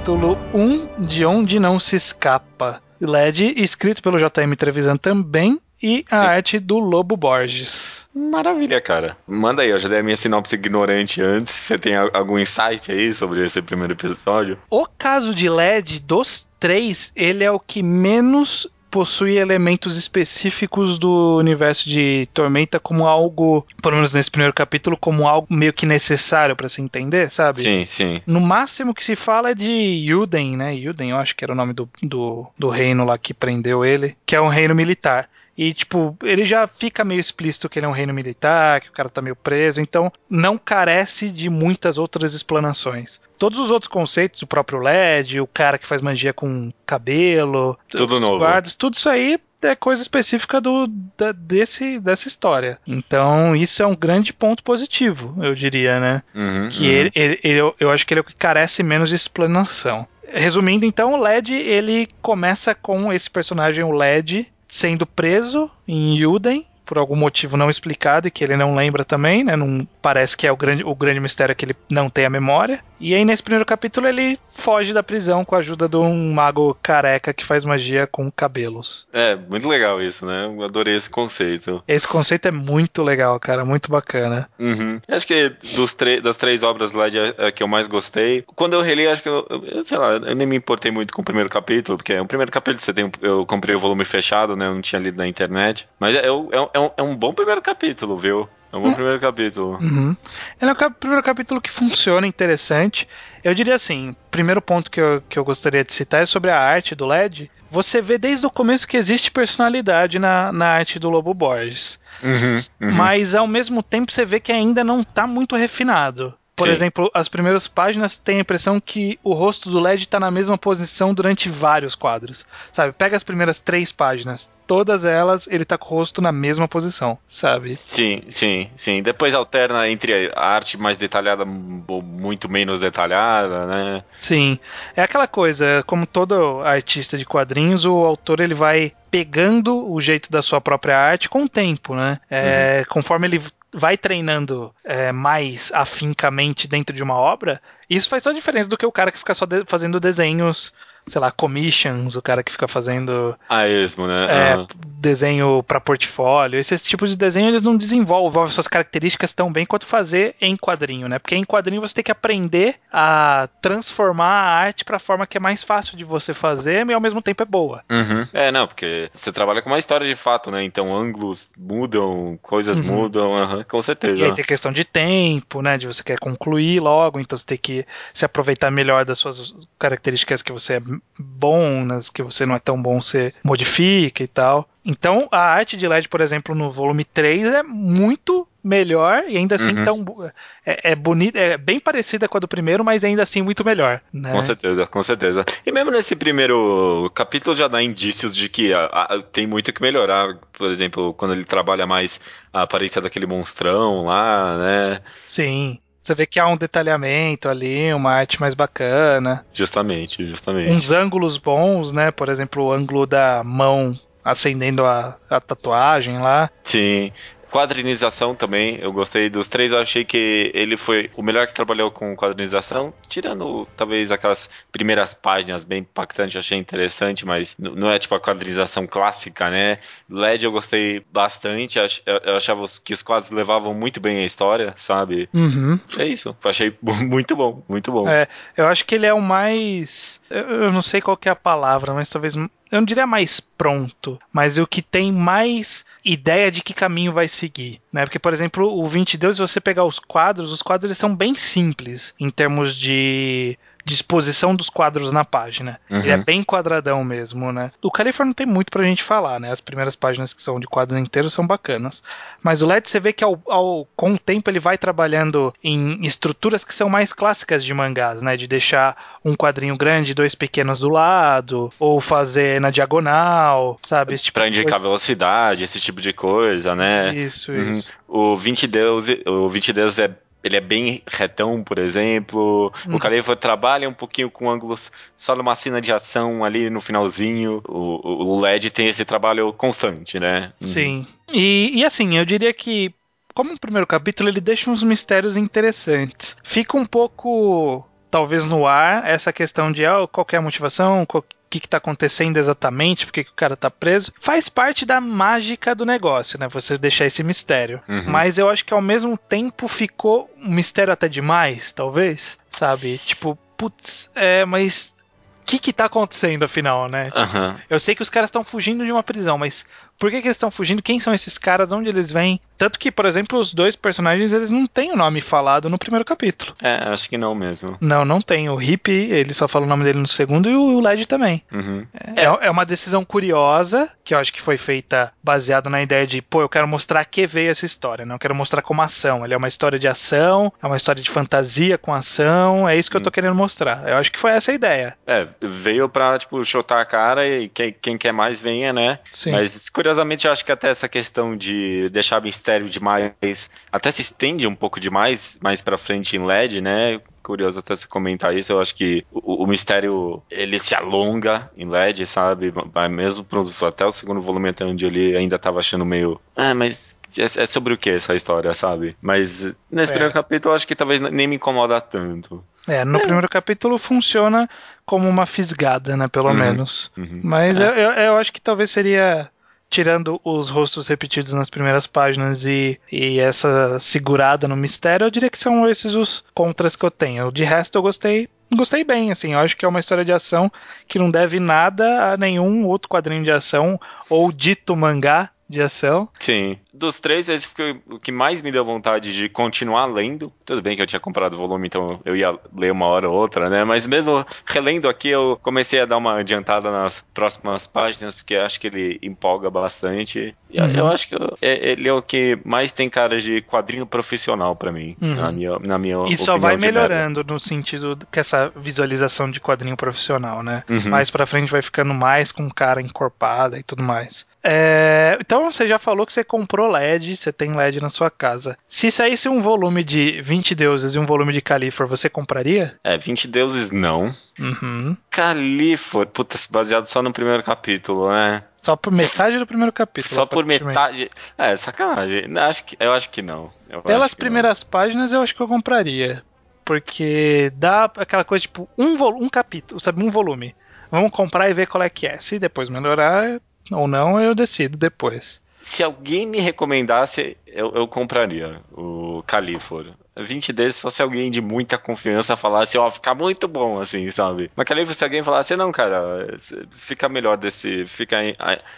Capítulo 1 de Onde Não Se Escapa. LED, escrito pelo JM Trevisan também, e a Sim. arte do Lobo Borges. Maravilha, cara. Manda aí, eu já dei a minha sinopse ignorante antes. Você tem algum insight aí sobre esse primeiro episódio? O caso de LED dos três, ele é o que menos possui elementos específicos do universo de Tormenta como algo, pelo menos nesse primeiro capítulo, como algo meio que necessário para se entender, sabe? Sim, sim. No máximo que se fala é de Yuden, né? Yuden, eu acho que era o nome do, do, do reino lá que prendeu ele, que é um reino militar. E, tipo, ele já fica meio explícito que ele é um reino militar, que o cara tá meio preso, então não carece de muitas outras explanações. Todos os outros conceitos, o próprio LED, o cara que faz magia com cabelo, tudo os novo. guardas, tudo isso aí é coisa específica do, da, desse, dessa história. Então, isso é um grande ponto positivo, eu diria, né? Uhum, que uhum. Ele, ele, ele, eu, eu acho que ele é o que carece menos de explanação. Resumindo, então, o LED ele começa com esse personagem, o LED, sendo preso em Yuden por algum motivo não explicado e que ele não lembra também, né? Não parece que é o grande, o grande mistério que ele não tem a memória. E aí nesse primeiro capítulo ele foge da prisão com a ajuda de um mago careca que faz magia com cabelos. É, muito legal isso, né? Eu adorei esse conceito. Esse conceito é muito legal, cara, muito bacana. Uhum. Acho que dos das três obras lá de, é, que eu mais gostei. Quando eu reli, acho que eu, eu, sei lá, eu nem me importei muito com o primeiro capítulo, porque é o primeiro capítulo você tem, eu comprei o volume fechado, né? Eu não tinha lido na internet. Mas é, é, é é, um, é um bom primeiro capítulo, viu? É um bom primeiro capítulo. Uhum. Ele é o primeiro capítulo que funciona, interessante. Eu diria assim: primeiro ponto que eu, que eu gostaria de citar é sobre a arte do LED. Você vê desde o começo que existe personalidade na, na arte do Lobo Borges. Uhum, uhum. Mas ao mesmo tempo você vê que ainda não está muito refinado. Por Sim. exemplo, as primeiras páginas têm a impressão que o rosto do LED está na mesma posição durante vários quadros. Sabe? Pega as primeiras três páginas. Todas elas, ele tá com o rosto na mesma posição, sabe? Sim, sim, sim. Depois alterna entre a arte mais detalhada ou muito menos detalhada, né? Sim. É aquela coisa, como todo artista de quadrinhos, o autor ele vai pegando o jeito da sua própria arte com o tempo, né? É, uhum. Conforme ele vai treinando é, mais afincamente dentro de uma obra, isso faz toda a diferença do que o cara que fica só de fazendo desenhos sei lá, commissions, o cara que fica fazendo. Ah, mesmo, né? É, uhum. Desenho para portfólio. Esse, esse, tipo de desenho eles não desenvolvem suas características tão bem quanto fazer em quadrinho, né? Porque em quadrinho você tem que aprender a transformar a arte para forma que é mais fácil de você fazer e ao mesmo tempo é boa. Uhum. É, não, porque você trabalha com uma história de fato, né? Então ângulos mudam, coisas uhum. mudam, com certeza. E aí tem questão de tempo, né? De você quer concluir logo, então você tem que se aproveitar melhor das suas características que você é bom, nas que você não é tão bom, você modifica e tal. Então, a arte de LED, por exemplo, no volume 3 é muito melhor e ainda assim uhum. tão é, é bonita, é bem parecida com a do primeiro, mas ainda assim muito melhor. Né? Com certeza, com certeza. E mesmo nesse primeiro capítulo já dá indícios de que a, a, tem muito que melhorar. Por exemplo, quando ele trabalha mais a aparência daquele monstrão lá, né? Sim. Você vê que há um detalhamento ali, uma arte mais bacana. Justamente, justamente. Uns ângulos bons, né? Por exemplo, o ângulo da mão acendendo a, a tatuagem lá. Sim. Quadrinização também, eu gostei dos três, eu achei que ele foi o melhor que trabalhou com quadrinização, tirando talvez aquelas primeiras páginas bem impactantes, eu achei interessante, mas não é tipo a quadrinização clássica, né? LED eu gostei bastante, eu achava que os quadros levavam muito bem a história, sabe? Uhum. É isso, eu achei <laughs> muito bom, muito bom. É, eu acho que ele é o mais. Eu não sei qual é a palavra, mas talvez eu não diria mais pronto, mas o que tem mais ideia de que caminho vai seguir, né? Porque, por exemplo, o 20 Deus, se você pegar os quadros, os quadros eles são bem simples em termos de disposição dos quadros na página. Uhum. Ele é bem quadradão mesmo, né? O California não tem muito pra gente falar, né? As primeiras páginas que são de quadros inteiros são bacanas. Mas o LED você vê que ao, ao, com o tempo ele vai trabalhando em estruturas que são mais clássicas de mangás, né? De deixar um quadrinho grande e dois pequenos do lado, ou fazer na diagonal, sabe? Esse tipo pra indicar coisa. velocidade, esse tipo de coisa, né? Isso, uhum. isso. O 20 Deus, o 20 Deus é ele é bem retão, por exemplo. O Califa trabalha um pouquinho com ângulos só numa cena de ação ali no finalzinho. O, o LED tem esse trabalho constante, né? Uhum. Sim. E, e assim, eu diria que, como o primeiro capítulo, ele deixa uns mistérios interessantes. Fica um pouco talvez no ar essa questão de oh, qual é a motivação, qual, que está acontecendo exatamente, porque que o cara está preso, faz parte da mágica do negócio, né? Você deixar esse mistério. Uhum. Mas eu acho que ao mesmo tempo ficou um mistério até demais, talvez, sabe? Tipo, putz, é, mas o que que tá acontecendo afinal, né? Uhum. Eu sei que os caras estão fugindo de uma prisão, mas por que, que eles estão fugindo? Quem são esses caras? Onde eles vêm? Tanto que, por exemplo, os dois personagens, eles não têm o nome falado no primeiro capítulo. É, acho que não mesmo. Não, não tem. O Hip, ele só fala o nome dele no segundo e o LED também. Uhum. É, é uma decisão curiosa, que eu acho que foi feita baseada na ideia de, pô, eu quero mostrar que veio essa história, não quero mostrar como ação. Ele é uma história de ação, é uma história de fantasia com ação, é isso que eu tô uhum. querendo mostrar. Eu acho que foi essa a ideia. É, veio pra, tipo, chutar a cara e quem, quem quer mais venha, né? Sim. Mas, curiosamente, eu acho que até essa questão de deixar mistério demais, até se estende um pouco demais, mais pra frente em LED, né? Curioso até se comentar isso, eu acho que o, o mistério ele se alonga em LED, sabe? Vai mesmo até o segundo volume até onde ele ainda tava achando meio. Ah, mas é, é sobre o que essa história, sabe? Mas nesse é. primeiro capítulo eu acho que talvez nem me incomoda tanto. É, no é. primeiro capítulo funciona como uma fisgada, né? Pelo uhum. menos. Uhum. Mas é. eu, eu acho que talvez seria tirando os rostos repetidos nas primeiras páginas e, e essa segurada no mistério, eu diria que são esses os contras que eu tenho. De resto, eu gostei gostei bem, assim, eu acho que é uma história de ação que não deve nada a nenhum outro quadrinho de ação ou dito mangá de ação. Sim. Dos três, esse foi o que mais me deu vontade de continuar lendo. Tudo bem que eu tinha comprado o volume, então eu ia ler uma hora ou outra, né? Mas mesmo relendo aqui, eu comecei a dar uma adiantada nas próximas páginas, porque acho que ele empolga bastante. E uhum. eu acho que é, ele é o que mais tem cara de quadrinho profissional para mim, uhum. na minha, na minha E só vai melhorando no sentido que essa visualização de quadrinho profissional, né? Uhum. Mais pra frente vai ficando mais com cara encorpada e tudo mais. É, então você já falou que você comprou LED, você tem LED na sua casa. Se saísse um volume de 20 deuses e um volume de Califor, você compraria? É, 20 deuses não. Uhum. Califor, puta, baseado só no primeiro capítulo, né? Só por metade do primeiro capítulo. Só por metade. É, sacanagem. Acho que, eu acho que não. Eu Pelas que primeiras não. páginas eu acho que eu compraria. Porque dá aquela coisa tipo um, um capítulo, sabe? Um volume. Vamos comprar e ver qual é que é. Se depois melhorar, ou não, eu decido depois. Se alguém me recomendasse, eu, eu compraria o Califor. 20 desses só se alguém de muita confiança falasse, ó, oh, fica muito bom, assim, sabe? Mas Califor, se alguém falasse, não, cara, fica melhor desse, fica,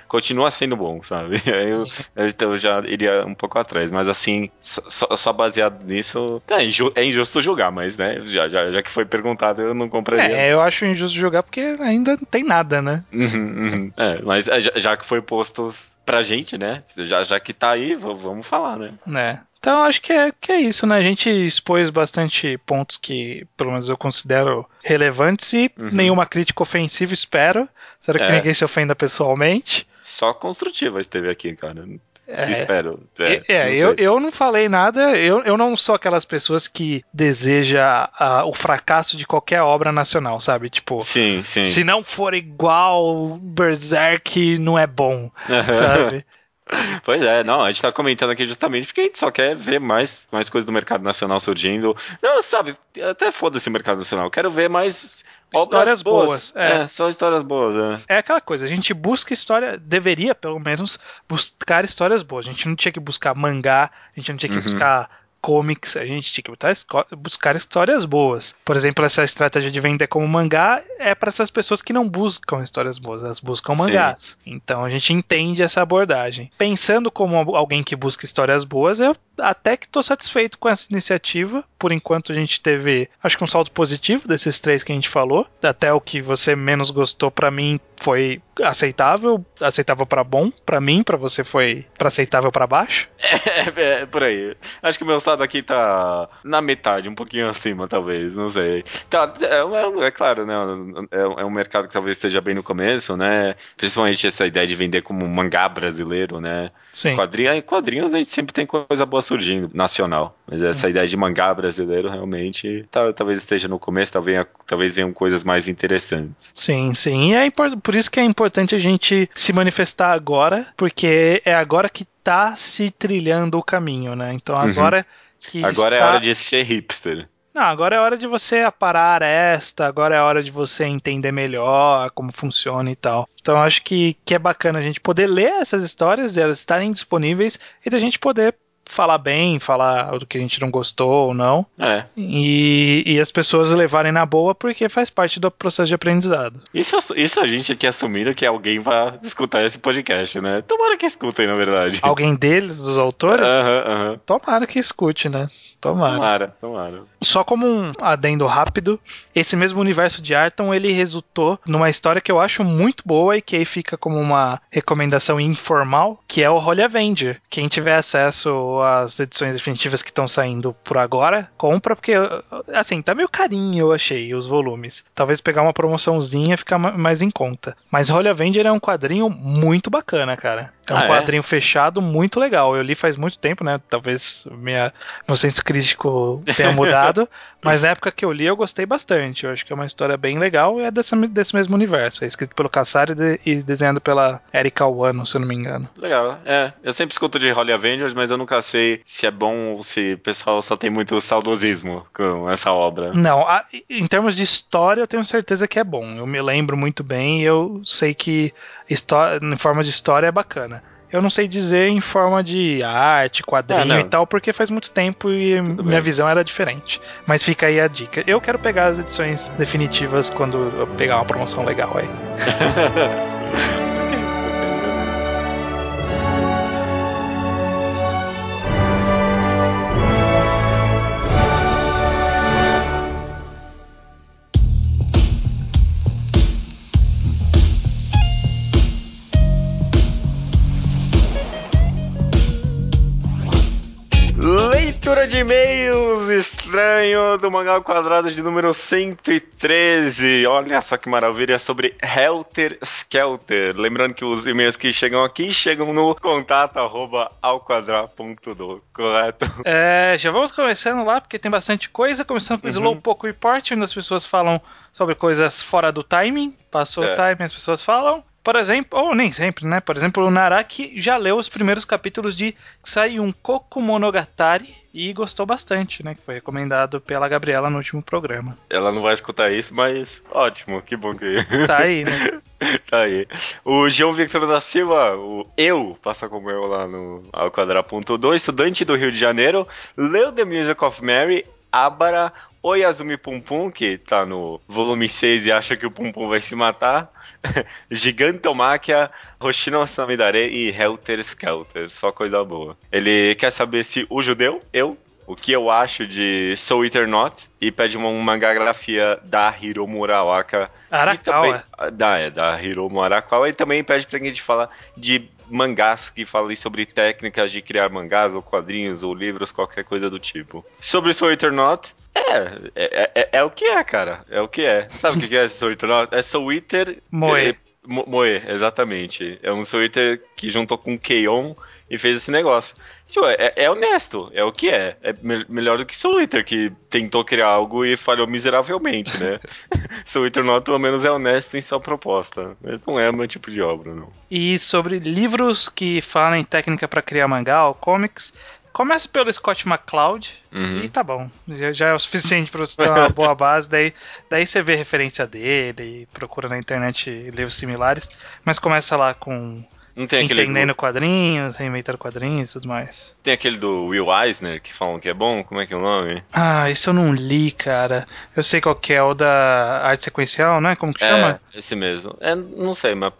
continua sendo bom, sabe? <laughs> Aí eu, eu, já iria um pouco atrás, mas assim, só, só baseado nisso, é, inju, é, injusto julgar, mas, né, já, já, já que foi perguntado, eu não compraria. É, eu acho injusto julgar porque ainda não tem nada, né? Uhum, uhum. É, mas é, já, já que foi posto pra gente, né, já, já que tá aí, vamos falar, né? É. Então acho que é, que é isso, né? A gente expôs bastante pontos que, pelo menos, eu considero relevantes e uhum. nenhuma crítica ofensiva, espero. Espero que é. ninguém se ofenda pessoalmente. Só construtiva esteve aqui, cara. É, espero. É, é eu, eu não falei nada, eu, eu não sou aquelas pessoas que deseja a, o fracasso de qualquer obra nacional, sabe? Tipo, sim, sim. se não for igual Berserk, não é bom, sabe? <laughs> <laughs> Pois é, não, a gente tá comentando aqui justamente porque a gente só quer ver mais, mais coisas do mercado nacional surgindo. Não, sabe, até foda-se o mercado nacional. Quero ver mais histórias boas. boas. É. é. só histórias boas. É. é aquela coisa, a gente busca história, deveria pelo menos buscar histórias boas. A gente não tinha que buscar mangá, a gente não tinha que uhum. buscar comics, a gente tinha que buscar histórias boas. Por exemplo, essa estratégia de vender como mangá é para essas pessoas que não buscam histórias boas, elas buscam mangás. Sim. Então a gente entende essa abordagem. Pensando como alguém que busca histórias boas, eu até que estou satisfeito com essa iniciativa. Por enquanto a gente teve, acho que um saldo positivo desses três que a gente falou. Até o que você menos gostou para mim foi aceitável, aceitável para bom, para mim, para você foi para aceitável para baixo. <laughs> É, é, por aí. Acho que o meu saldo aqui tá na metade, um pouquinho acima, talvez, não sei. Tá, é, é, é claro, né? É, é, um mercado que talvez esteja bem no começo, né? Principalmente essa ideia de vender como mangá brasileiro, né? Sim. Quadrinho, quadrinhos a gente sempre tem coisa boa surgindo, nacional. Mas essa hum. ideia de mangá brasileiro realmente tá, talvez esteja no começo, talvez, talvez venham coisas mais interessantes. Sim, sim. E é por isso que é importante a gente se manifestar agora, porque é agora que tá se trilhando o caminho, né? Então uhum. agora uhum. que. Agora está... é hora de ser hipster. Não, agora é hora de você aparar esta, agora é hora de você entender melhor como funciona e tal. Então acho que, que é bacana a gente poder ler essas histórias, elas estarem disponíveis e da gente poder falar bem, falar do que a gente não gostou ou não. É. E, e as pessoas levarem na boa porque faz parte do processo de aprendizado. Isso, isso a gente aqui assumindo que alguém vai escutar esse podcast, né? Tomara que escutem, na verdade. Alguém deles, dos autores? Aham, uh aham. -huh, uh -huh. Tomara que escute, né? Tomara. Tomara, tomara. Só como um adendo rápido, esse mesmo universo de Arton, ele resultou numa história que eu acho muito boa e que aí fica como uma recomendação informal, que é o Holy Avenger. Quem tiver acesso às edições definitivas que estão saindo por agora, compra, porque, assim, tá meio carinho, eu achei, os volumes. Talvez pegar uma promoçãozinha ficar mais em conta. Mas Holy Avenger é um quadrinho muito bacana, cara. É um ah, é? quadrinho é? fechado muito legal. Eu li faz muito tempo, né? Talvez minha, meu senso crítico tenha <laughs> mudado. mas na época que eu li, eu gostei bastante. Eu acho que é uma história bem legal e é desse, desse mesmo universo. É escrito pelo Cassari de, e desenhado pela Erika Wano, se eu não me engano. Legal, é. Eu sempre escuto de Holly Avengers, mas eu nunca sei se é bom ou se o pessoal só tem muito saudosismo com essa obra. Não, a, em termos de história, eu tenho certeza que é bom. Eu me lembro muito bem e eu sei que em forma de história é bacana. Eu não sei dizer em forma de arte, quadrinho ah, e tal, porque faz muito tempo e Tudo minha bem. visão era diferente. Mas fica aí a dica. Eu quero pegar as edições definitivas quando eu pegar uma promoção legal aí. <laughs> Leitura de e-mails estranho do Mangá ao Quadrado de número 113. Olha só que maravilha sobre Helter Skelter. Lembrando que os e-mails que chegam aqui chegam no contato arroba alquadra.do, correto? É, já vamos começando lá, porque tem bastante coisa. Começando com o uhum. Slowpoke Report, onde as pessoas falam sobre coisas fora do timing. Passou é. o timing, as pessoas falam. Por exemplo, ou nem sempre, né? Por exemplo, o Naraki já leu os primeiros capítulos de Sayun Koku Monogatari e gostou bastante, né? Que foi recomendado pela Gabriela no último programa. Ela não vai escutar isso, mas ótimo, que bom que. <laughs> Tá aí, né? tá aí. O João Victor da Silva, o eu, passa como eu lá no ao quadra.2, estudante do Rio de Janeiro, leu The Music of Mary Abara Oyazumi Pum Pum, que tá no volume 6 e acha que o Pum Pum vai se matar. <laughs> Gigantomáquia, Hoshino Samidare e Helter Skelter. Só coisa boa. Ele quer saber se o judeu, eu, o que eu acho de Soul Eater Not e pede uma, uma mangagrafia da Hiromu Arawaka. Arakawa. Também, da, é, da Hiromu Arakawa. E também pede pra gente falar de mangás que falem sobre técnicas de criar mangás ou quadrinhos ou livros, qualquer coisa do tipo. Sobre Soul Eater Not, é, é, é, é, o que é, cara. É o que é. Sabe o que é Soul Eater Not? É Soul Eater... Moe. Moe, exatamente. É um Soul Eater que juntou com Keion e fez esse negócio. Tipo, é, é, honesto, é o que é. É me melhor do que Soul Eater, que tentou criar algo e falhou miseravelmente, né? <laughs> Eater Not, pelo menos, é honesto em sua proposta. Mas não é o meu tipo de obra, não. E sobre livros que falam em técnica para criar mangá ou comics, Começa pelo Scott McCloud uhum. e tá bom. Já, já, é o suficiente para você ter uma <laughs> boa base. Daí, daí você vê referência dele, procura na internet livros similares. Mas começa lá com não tem aquele Entendendo do... quadrinhos, reinventar quadrinhos e tudo mais. Tem aquele do Will Eisner que falam que é bom? Como é que é o nome? Ah, isso eu não li, cara. Eu sei qual que é, o da arte sequencial, né? Como que chama? É, esse mesmo. É, não sei, mas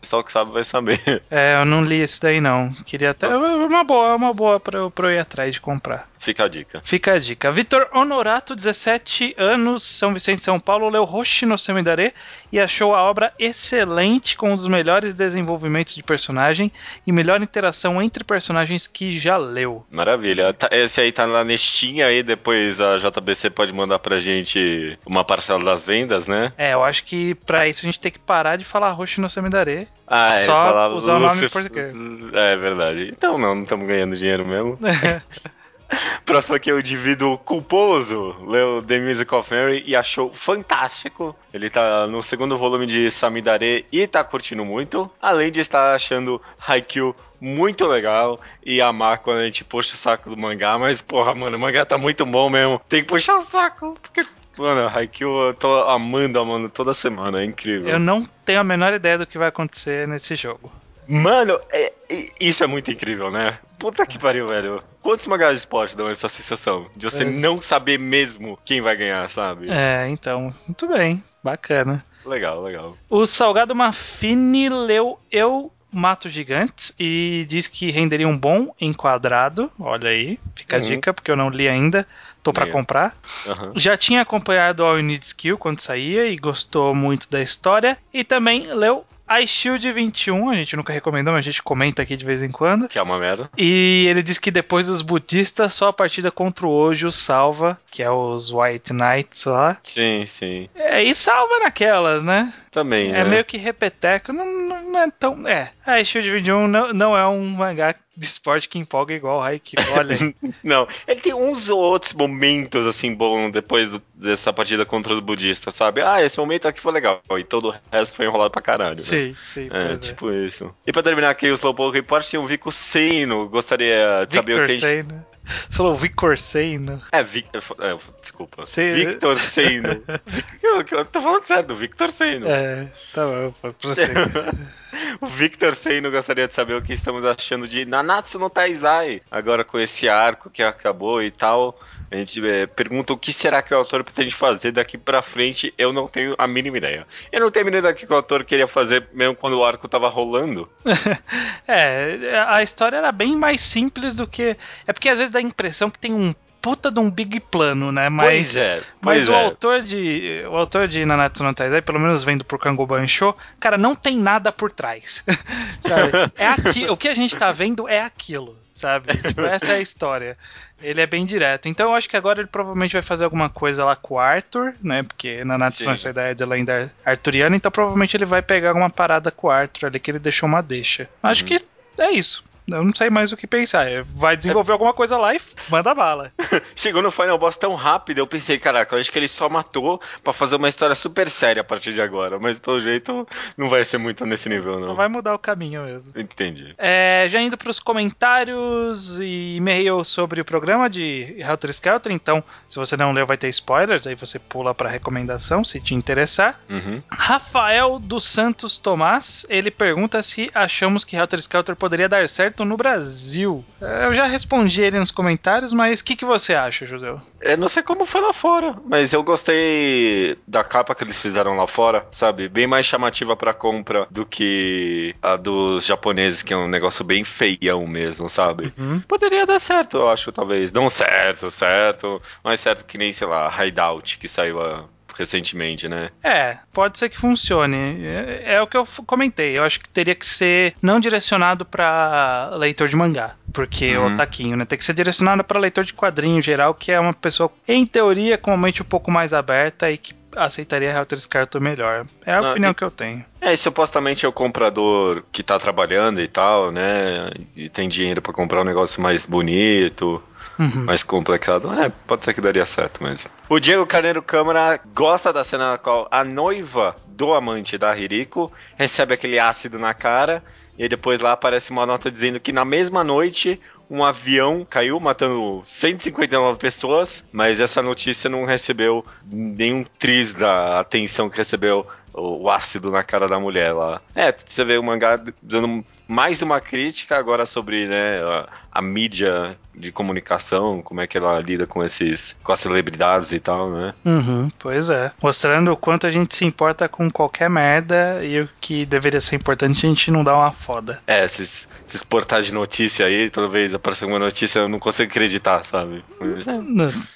pessoal que sabe vai saber. <laughs> É, eu não li esse daí não. Queria até. Uma boa, uma boa pra eu, pra eu ir atrás de comprar. Fica a dica. Fica a dica. Vitor Honorato, 17 anos, São Vicente, São Paulo, leu Hoshi no Semidare e achou a obra excelente, com um dos melhores desenvolvimentos de personagem e melhor interação entre personagens que já leu. Maravilha. Tá, esse aí tá na nestinha aí, depois a JBC pode mandar pra gente uma parcela das vendas, né? É, eu acho que pra isso a gente tem que parar de falar Hoshi no Semidare ah, é, Só usar o nome em português. É verdade. Então não, não estamos ganhando dinheiro mesmo. <laughs> Próximo aqui é o indivíduo culposo, leu The Music of Mary e achou fantástico. Ele tá no segundo volume de Samidare e tá curtindo muito, além de estar achando Haikyuu muito legal e amar quando a gente puxa o saco do mangá, mas porra, mano, o mangá tá muito bom mesmo. Tem que puxar o saco, porque Mano, Haikyuu eu tô amando, mano, toda semana, é incrível. Eu não tenho a menor ideia do que vai acontecer nesse jogo. Mano, é, é, isso é muito incrível, né? Puta que pariu, velho. Quantos mangás de esporte dão essa sensação? De você é. não saber mesmo quem vai ganhar, sabe? É, então, muito bem. Bacana. Legal, legal. O Salgado Mafini leu Eu Mato Gigantes e diz que renderia um bom enquadrado. Olha aí, fica uhum. a dica, porque eu não li ainda. Tô para comprar. Uhum. Já tinha acompanhado All You Need Skill quando saía e gostou muito da história. E também leu a Shield 21, a gente nunca recomendou, mas a gente comenta aqui de vez em quando. Que é uma merda. E ele diz que depois dos budistas, só a partida contra o Ojo salva, que é os White Knights lá. Sim, sim. É, e salva naquelas, né? Também, É né? meio que repeteco, não, não, não, é tão... É, a Shield 21 não, não é um mangá de esporte que empolga igual o Haikyuu, olha. <laughs> Não, ele tem uns ou outros momentos, assim, bom, depois dessa partida contra os budistas, sabe? Ah, esse momento aqui foi legal, e todo o resto foi enrolado pra caralho. Sim, né? sim. É, tipo é. isso. E pra terminar aqui o Slowpoke Report, tinha o Vico Seino, gostaria de Victor saber o que a gente... Seino. Você falou Victor Seino. É, Vic... é, desculpa. Victor Seino. <laughs> eu, eu tô falando certo, Victor Seino. É, tá bom, prossegue. <laughs> o Victor Seino gostaria de saber o que estamos achando de Nanatsu no Taizai. Agora com esse arco que acabou e tal, a gente é, pergunta o que será que o autor pretende fazer daqui pra frente. Eu não tenho a mínima ideia. Eu não tenho a mínima ideia do que o autor queria fazer mesmo quando o arco tava rolando. <laughs> é, a história era bem mais simples do que. É porque às vezes dá a impressão que tem um puta de um big plano, né? Mas, pois é. Pois mas o é. autor de. O autor de Nanatsu no Taizai, pelo menos vendo por Kangoban Show, cara, não tem nada por trás. <laughs> sabe? É aqui, o que a gente tá vendo é aquilo, sabe? Tipo, essa é a história. Ele é bem direto. Então eu acho que agora ele provavelmente vai fazer alguma coisa lá com o Arthur, né? Porque Nanatsu no. Taizai é de lenda arturiana, então provavelmente ele vai pegar alguma parada com o Arthur ali que ele deixou uma deixa. Acho que é isso. Eu não sei mais o que pensar. É, Vai desenvolver alguma coisa lá e manda bala. <laughs> Chegou no Final Boss tão rápido, eu pensei, caraca, eu acho que ele só matou pra fazer uma história super séria a partir de agora. Mas pelo jeito não vai ser muito nesse nível, Só não. vai mudar o caminho mesmo. Entendi. É, já indo para os comentários e e-mail sobre o programa de Helter Skelter, então se você não leu vai ter spoilers, aí você pula para recomendação se te interessar. Uhum. Rafael dos Santos Tomás, ele pergunta se achamos que Helter Skelter poderia dar certo no Brasil. É, Eu já respondi ele nos comentários, mas o que, que você acha, Judeu? Eu não sei como foi lá fora, mas eu gostei da capa que eles fizeram lá fora, sabe? Bem mais chamativa pra compra do que a dos japoneses, que é um negócio bem feião mesmo, sabe? Uhum. Poderia dar certo, eu acho, talvez. Não certo, certo, mas certo que nem, sei lá, Hideout, que saiu ah, recentemente, né? É, pode ser que funcione. É, é o que eu comentei. Eu acho que teria que ser não direcionado pra leitor de mangá. Porque Uhum. o taquinho, né? Tem que ser direcionado pra leitor de quadrinho geral, que é uma pessoa, em teoria, com uma mente um pouco mais aberta e que aceitaria Helter Skelter melhor. É a Ah, opinião e- que eu tenho. É, e supostamente é o comprador que tá trabalhando e tal, né? E tem dinheiro pra comprar um negócio mais bonito, Uhum. mais complexado. É, pode ser que daria certo mesmo. O Diego Carneiro Câmara gosta da cena na qual a noiva do amante da Hiriko recebe aquele ácido na cara e depois lá aparece uma nota dizendo que na mesma noite um avião caiu matando 159 pessoas, mas essa notícia não recebeu nenhum triz da atenção que recebeu o o ácido na cara da mulher lá. É, você vê o mangá dando mais uma crítica agora sobre né, a, a mídia de comunicação, como é que ela lida com esses com as celebridades e tal, né? Uhum, pois é. Mostrando o quanto a gente se importa com qualquer merda e o que deveria ser importante a gente não dá uma foda. É, esses, esses portais de notícia aí, toda vez aparece uma notícia, eu não consigo acreditar, sabe?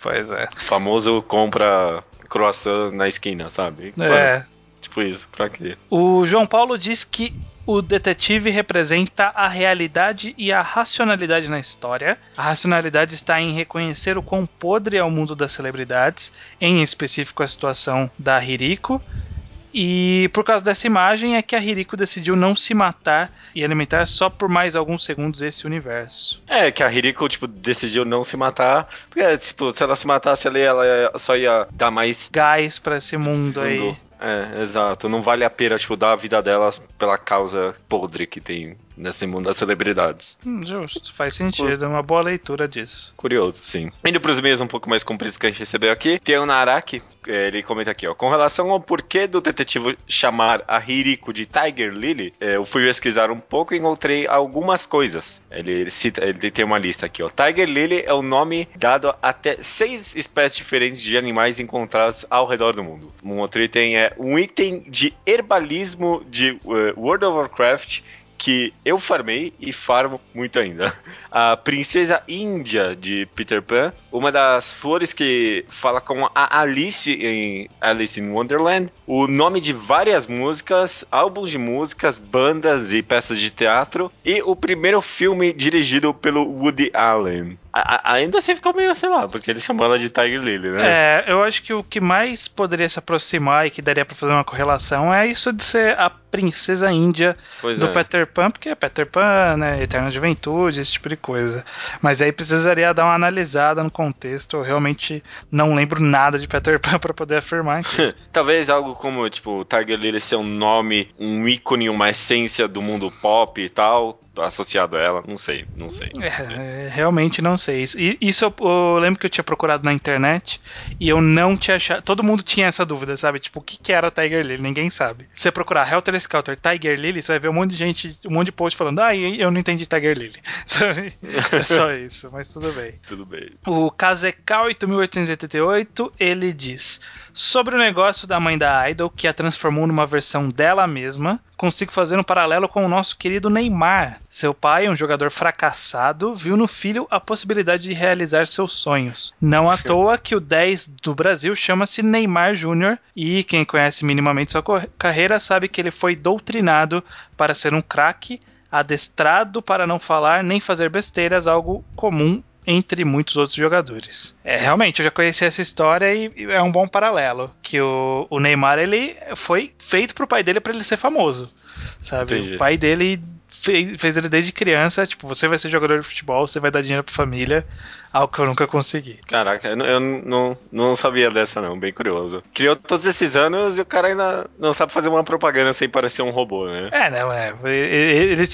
Pois é. O famoso compra croissant na esquina, sabe? É. Tipo isso, pra quê? O João Paulo diz que o detetive representa a realidade e a racionalidade na história. A racionalidade está em reconhecer o quão podre é o mundo das celebridades, em específico a situação da Hiriko. E por causa dessa imagem é que a Hiriko decidiu não se matar e alimentar só por mais alguns segundos esse universo. É, que a Hiriko, tipo, decidiu não se matar. Porque, tipo, se ela se matasse ali, ela só ia dar mais. Gás pra esse mundo aí. É, exato. Não vale a pena, tipo, dar a vida delas pela causa podre que tem nesse mundo das celebridades. Hum, Justo, faz sentido, é uma boa leitura disso. Curioso, sim. Indo pros e-mails um pouco mais compridos que a gente recebeu aqui, tem o Naraki, eh, ele comenta aqui, ó. Com relação ao porquê do detetive chamar a Hiriko de Tiger Lily, eh, eu fui pesquisar um pouco e encontrei algumas coisas. Ele, cita, ele tem uma lista aqui, ó. Tiger Lily é o nome dado a até seis espécies diferentes de animais encontrados ao redor do mundo. Um outro item é um item de herbalismo de eh, World of Warcraft que eu farmei e farmo muito ainda. <laughs> A princesa índia de Peter Pan, uma das flores que fala com a Alice em Alice in Wonderland, o nome de várias músicas, álbuns de músicas, bandas e peças de teatro e o primeiro filme dirigido pelo Woody Allen. A- a- ainda assim ficou meio, sei lá, porque ele chamou ela de Tiger Lily, né? É, eu acho que o que mais poderia se aproximar e que daria pra fazer uma correlação é isso de ser a princesa índia pois do é. Peter Pan, porque é Peter Pan, né, Eterna Juventude, esse tipo de coisa. Mas aí precisaria dar uma analisada no contexto. Eu realmente não lembro nada de Peter Pan <laughs> pra poder afirmar. <laughs> Talvez algo como, tipo, Tiger Lily ser um nome, um ícone, uma essência do mundo pop e tal, associado a ela. Não sei, não sei. não sei. É, realmente não sei. Isso- e- Isso eu, eu lembro que eu tinha procurado na internet e eu não tinha achado. Todo mundo tinha essa dúvida, sabe? Tipo, o que, que era Tiger Lily? Ninguém sabe. Se você procurar Helter Skelter Tiger Lily, você vai ver um monte de gente, um monte de post falando, ah, eu não entendi Tiger Lily. <laughs> Sabe? É só <laughs> isso, mas tudo bem. Tudo bem. O Kazekal 8888, ele diz: Sobre o negócio da mãe da Idol, que a transformou numa versão dela mesma, consigo fazer um paralelo com o nosso querido Neymar. Seu pai, um jogador fracassado, viu no filho a possibilidade de realizar seus sonhos. Não à toa que o 10 do Brasil chama-se Neymar Júnior e quem conhece minimamente sua carreira sabe que ele foi doutrinado para ser um craque, adestrado para não falar nem fazer besteiras, algo comum entre muitos outros jogadores. É, realmente, eu já conheci essa história e é um bom paralelo. Que o, o Neymar, ele foi feito pro pai dele para ele ser famoso, sabe? Entendi. O pai dele fez, fez ele desde criança, tipo, você vai ser jogador de futebol, você vai dar dinheiro pra família, algo que eu nunca consegui. Caraca, eu, eu não, não sabia dessa não, bem curioso. Criou todos esses anos e o cara ainda não sabe fazer uma propaganda sem parecer um robô, né? É, não, é. Ele, ele,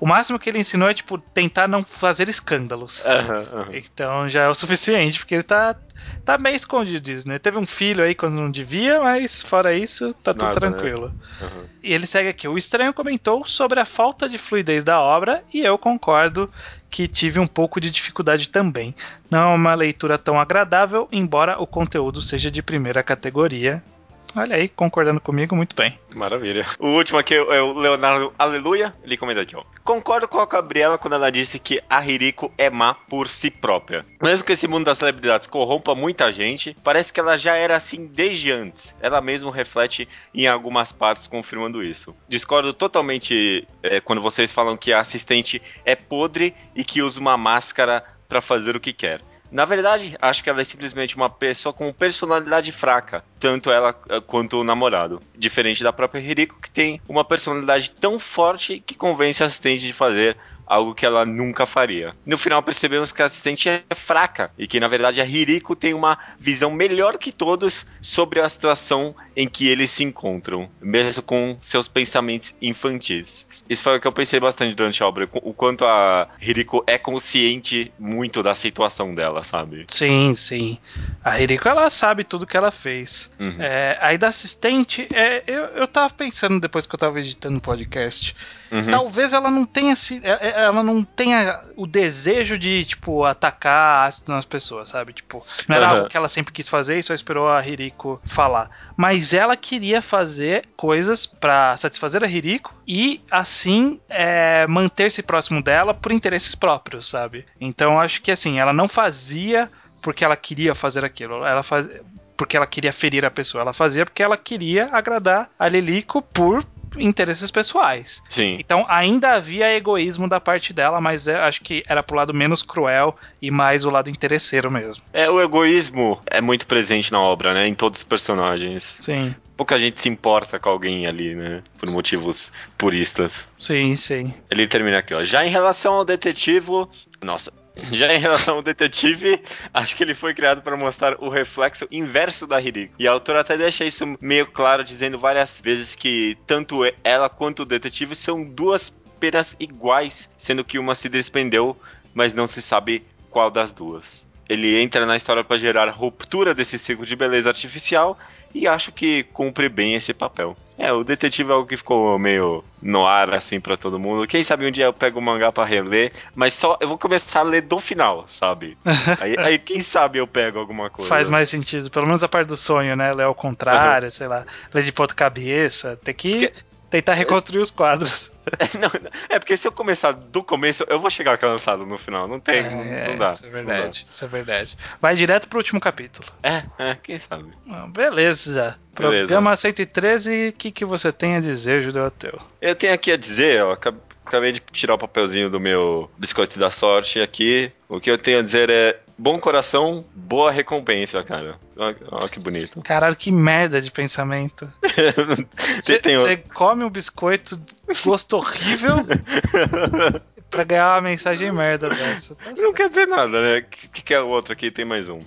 o máximo que ele ensinou é, tipo, tentar não fazer escândalos. Uhum, uhum. Então já é o suficiente, porque ele tá tá meio escondido isso, né? Teve um filho aí quando não devia, mas fora isso, tá tudo Nada, né? tranquilo. Né? Uhum. E ele segue aqui. O estranho comentou sobre a falta de fluidez da obra e eu concordo que tive um pouco de dificuldade também. Não é uma leitura tão agradável, embora o conteúdo seja de primeira categoria. Olha aí, concordando comigo, muito bem. Maravilha. O último aqui é o Leonardo Aleluia. Ele comenta aqui, ó. Concordo com a Gabriela quando ela disse que a Hiriko é má por si própria. Mesmo que esse mundo das celebridades corrompa muita gente, parece que ela já era assim desde antes. Ela mesma reflete em algumas partes confirmando isso. Discordo totalmente é, quando vocês falam que a assistente é podre e que usa uma máscara para fazer o que quer. Na verdade, acho que ela é simplesmente uma pessoa com personalidade fraca, tanto ela eh, quanto o namorado. Diferente da própria Hiriko, que tem uma personalidade tão forte que convence a assistente de fazer algo que ela nunca faria. No final percebemos que a assistente é fraca e que na verdade a Hiriko tem uma visão melhor que todos sobre a situação em que eles se encontram, mesmo com seus pensamentos infantis. Isso foi o que eu pensei bastante durante a obra, o quanto a Hiriko é consciente muito da situação dela, sabe? Sim, sim. A Hiriko, ela sabe tudo que ela fez. Uhum. É, aí da assistente, é, eu, eu tava pensando depois que eu tava editando o podcast, Uhum. Talvez ela não tenha se, é, é, ela não tenha o desejo de tipo atacar ácido nas pessoas, sabe? Tipo, não era uhum. algo que ela sempre quis fazer e só esperou a Hiriko falar. Mas ela queria fazer coisas para satisfazer a Hiriko e assim é, manter-se próximo dela por interesses próprios, sabe? Então acho que assim, ela não fazia porque ela queria fazer aquilo. Ela faz, porque ela queria ferir a pessoa. Ela fazia porque ela queria agradar a Lilico por interesses pessoais. Sim. Então ainda havia egoísmo da parte dela, mas acho que era pro lado menos cruel e mais o lado interesseiro mesmo. É, o egoísmo é muito presente na obra, né? Em todos os personagens. Sim. Pouca gente se importa com alguém ali, né? Por motivos puristas. Sim, sim. Ele termina aqui, ó. Já em relação ao detetivo. Nossa, já em relação ao detetive, acho que ele foi criado para mostrar o reflexo inverso da Hiriko. E a autora até deixa isso meio claro, dizendo várias vezes que tanto ela quanto o detetive são duas penas iguais, sendo que uma se desprendeu, mas não se sabe qual das duas. Ele entra na história para gerar ruptura desse ciclo de beleza artificial e acho que cumpre bem esse papel. É, o detetive é algo que ficou meio no ar, assim, para todo mundo. Quem sabe um dia eu pego o mangá pra reler, mas só eu vou começar a ler do final, sabe? <laughs> aí, aí, quem sabe eu pego alguma coisa. Faz mais sentido, pelo menos a parte do sonho, né? Ler ao contrário, uhum. sei lá, ler de ponta cabeça. Tem que. Porque tentar reconstruir os quadros. <laughs> não, é porque se eu começar do começo, eu vou chegar cansado no final. Não tem, é, não, não, dá. Isso é verdade, isso é verdade. Vai direto pro último capítulo. É, é, quem sabe. Ah, beleza. Beleza. Programa 113, o que, que você tem a dizer, Judeu Ateu? Eu tenho aqui a dizer, ó, acabei de tirar o papelzinho do meu biscoito da sorte aqui. O que eu tenho a dizer é bom coração, boa recompensa, cara. Olha que bonito. Caralho, que merda de pensamento. <laughs> Você tem... come um biscoito gosto horrível <laughs> pra ganhar uma mensagem merda dessa. Tá Não quer dizer nada, né? O que, que é o outro aqui? Tem mais um.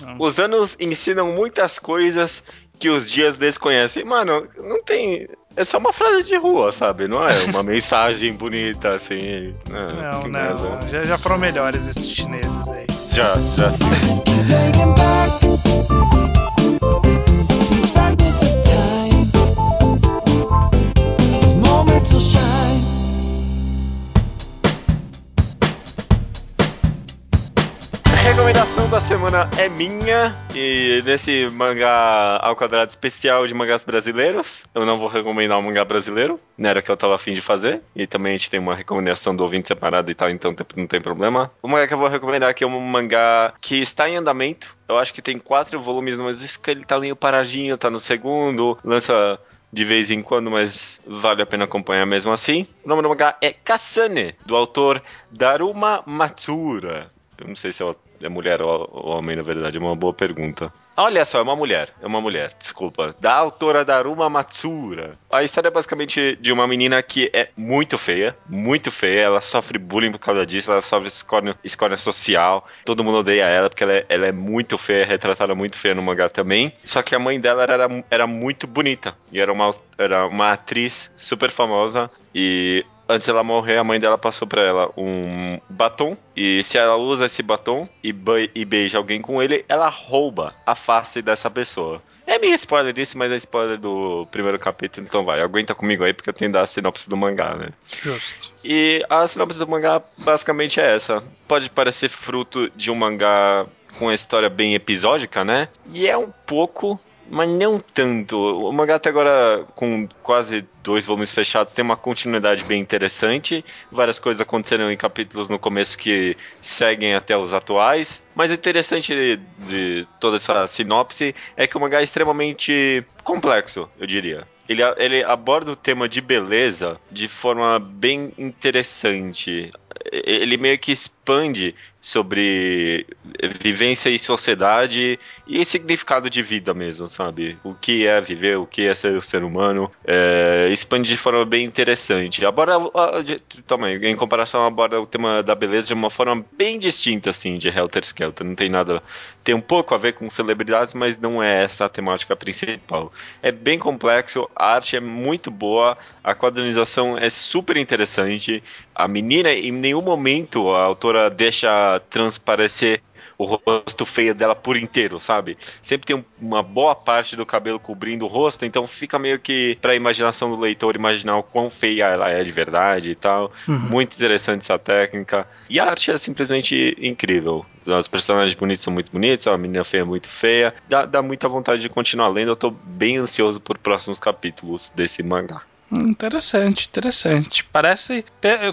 Não. Os anos ensinam muitas coisas que os dias desconhecem. Mano, não tem. É só uma frase de rua, sabe? Não é uma <laughs> mensagem bonita, assim. Não, não. não. Já, já foram melhores esses chineses aí. Já, já sim. Recomendação da semana é minha e nesse mangá ao quadrado especial de mangás brasileiros, eu não vou recomendar um mangá brasileiro, não era o que eu tava afim de fazer, e também a gente tem uma recomendação do ouvinte separado e tal, então não tem problema. O mangá que eu vou recomendar aqui é um mangá que está em andamento, eu acho que tem quatro volumes, mas isso que ele tá meio paradinho, tá no segundo, lança de vez em quando, mas vale a pena acompanhar mesmo assim. O nome do mangá é Kasane, do autor Daruma Matsura. Eu não sei se é, mulher ou homem, na verdade, é uma boa pergunta. Olha só, é uma mulher, é uma mulher, desculpa. Da autora Daruma Matsura. A história é basicamente de uma menina que é muito feia, muito feia. Ela sofre bullying por causa disso, ela sofre escórnia social. Todo mundo odeia ela porque ela é, ela é muito feia, é retratada muito feia no mangá também. Só que a mãe dela era, era muito bonita e era uma, era uma atriz super famosa. E antes dela morrer, a mãe dela passou para ela um batom. E se ela usa esse batom e, e beija alguém com ele, ela rouba a face dessa pessoa. É meio spoiler disso, mas é spoiler do primeiro capítulo, então vai, aguenta comigo aí, porque eu tenho que dar a sinopse do mangá, né? Justo. E a sinopse do mangá basicamente é essa. Pode parecer fruto de um mangá com uma história bem episódica, né? E é um pouco, mas não tanto. O mangá até agora, com quase dois volumes fechados, tem uma continuidade bem interessante. Várias coisas aconteceram em capítulos no começo que seguem até os atuais. Mas o interessante de, de toda essa sinopse é que o mangá é extremamente complexo, eu diria. Ele, ele aborda o tema de beleza de forma bem interessante. Ele meio que expande sobre vivência e sociedade e significado de vida mesmo, sabe? O que é viver, o que é ser o ser humano. É, expande de forma bem interessante. Aborda, também, em comparação, aborda o tema da beleza de uma forma bem distinta, assim, de Helter Skelter. Não tem nada. Tem um pouco a ver com celebridades, mas não é essa a temática principal. É bem complexo, a arte é muito boa, a quadrinização é super interessante. A menina, em nenhum momento, a autora deixa transparecer o rosto feio dela por inteiro, sabe? Sempre tem uma boa parte do cabelo cobrindo o rosto, então fica meio que pra imaginação do leitor imaginar o quão feia ela é de verdade e tal. Uhum. Muito interessante essa técnica. E a arte é simplesmente incrível. Os personagens bonitos são muito bonitos, a menina feia é muito feia. Dá, dá muita vontade de continuar lendo. Eu tô bem ansioso por próximos capítulos desse mangá. Interessante, interessante. Parece.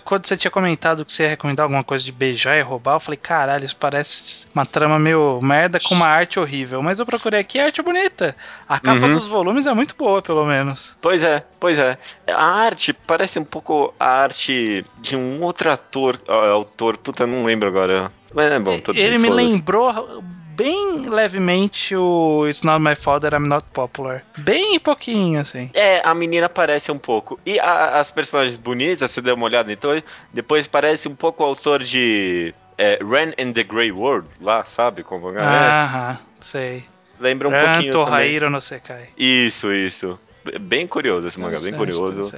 Quando você tinha comentado que você ia recomendar alguma coisa de beijar e roubar, eu falei, caralho, isso parece uma trama meio merda com uma arte horrível. Mas eu procurei aqui arte bonita. A capa uhum. dos volumes é muito boa, pelo menos. Pois é, pois é. A arte parece um pouco a arte de um outro ator, autor, puta, não lembro agora. Mas é bom, Ele me lembrou bem levemente o It's Not My Fault That I'm Not Popular. Bem pouquinho, assim. É, a menina parece um pouco. E a, as personagens bonitas, você deu uma olhada então, depois parece um pouco o autor de é, Ren and the Grey World, lá, sabe? Como é? Aham, sei. Lembra um Ran, pouquinho Tohairo no Sekai. Isso, isso bem curioso esse mangá, bem curioso.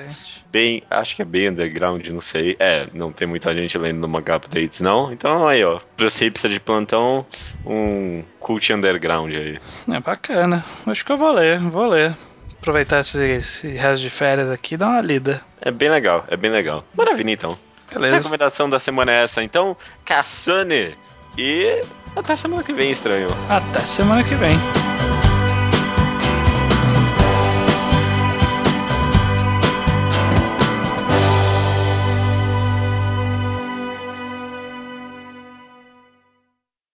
Bem, acho que é bem underground, não sei. É, não tem muita gente lendo no mangá updates, não. Então aí, ó, pros hipsters de plantão, um cult underground aí. É bacana. Acho que eu vou ler, vou ler. Aproveitar esse, esse resto de férias aqui e dar uma lida. É bem legal, é bem legal. Maravilha, então. Beleza. A recomendação da semana é essa, então. Kassane. E até semana que vem, estranho. Até semana que vem.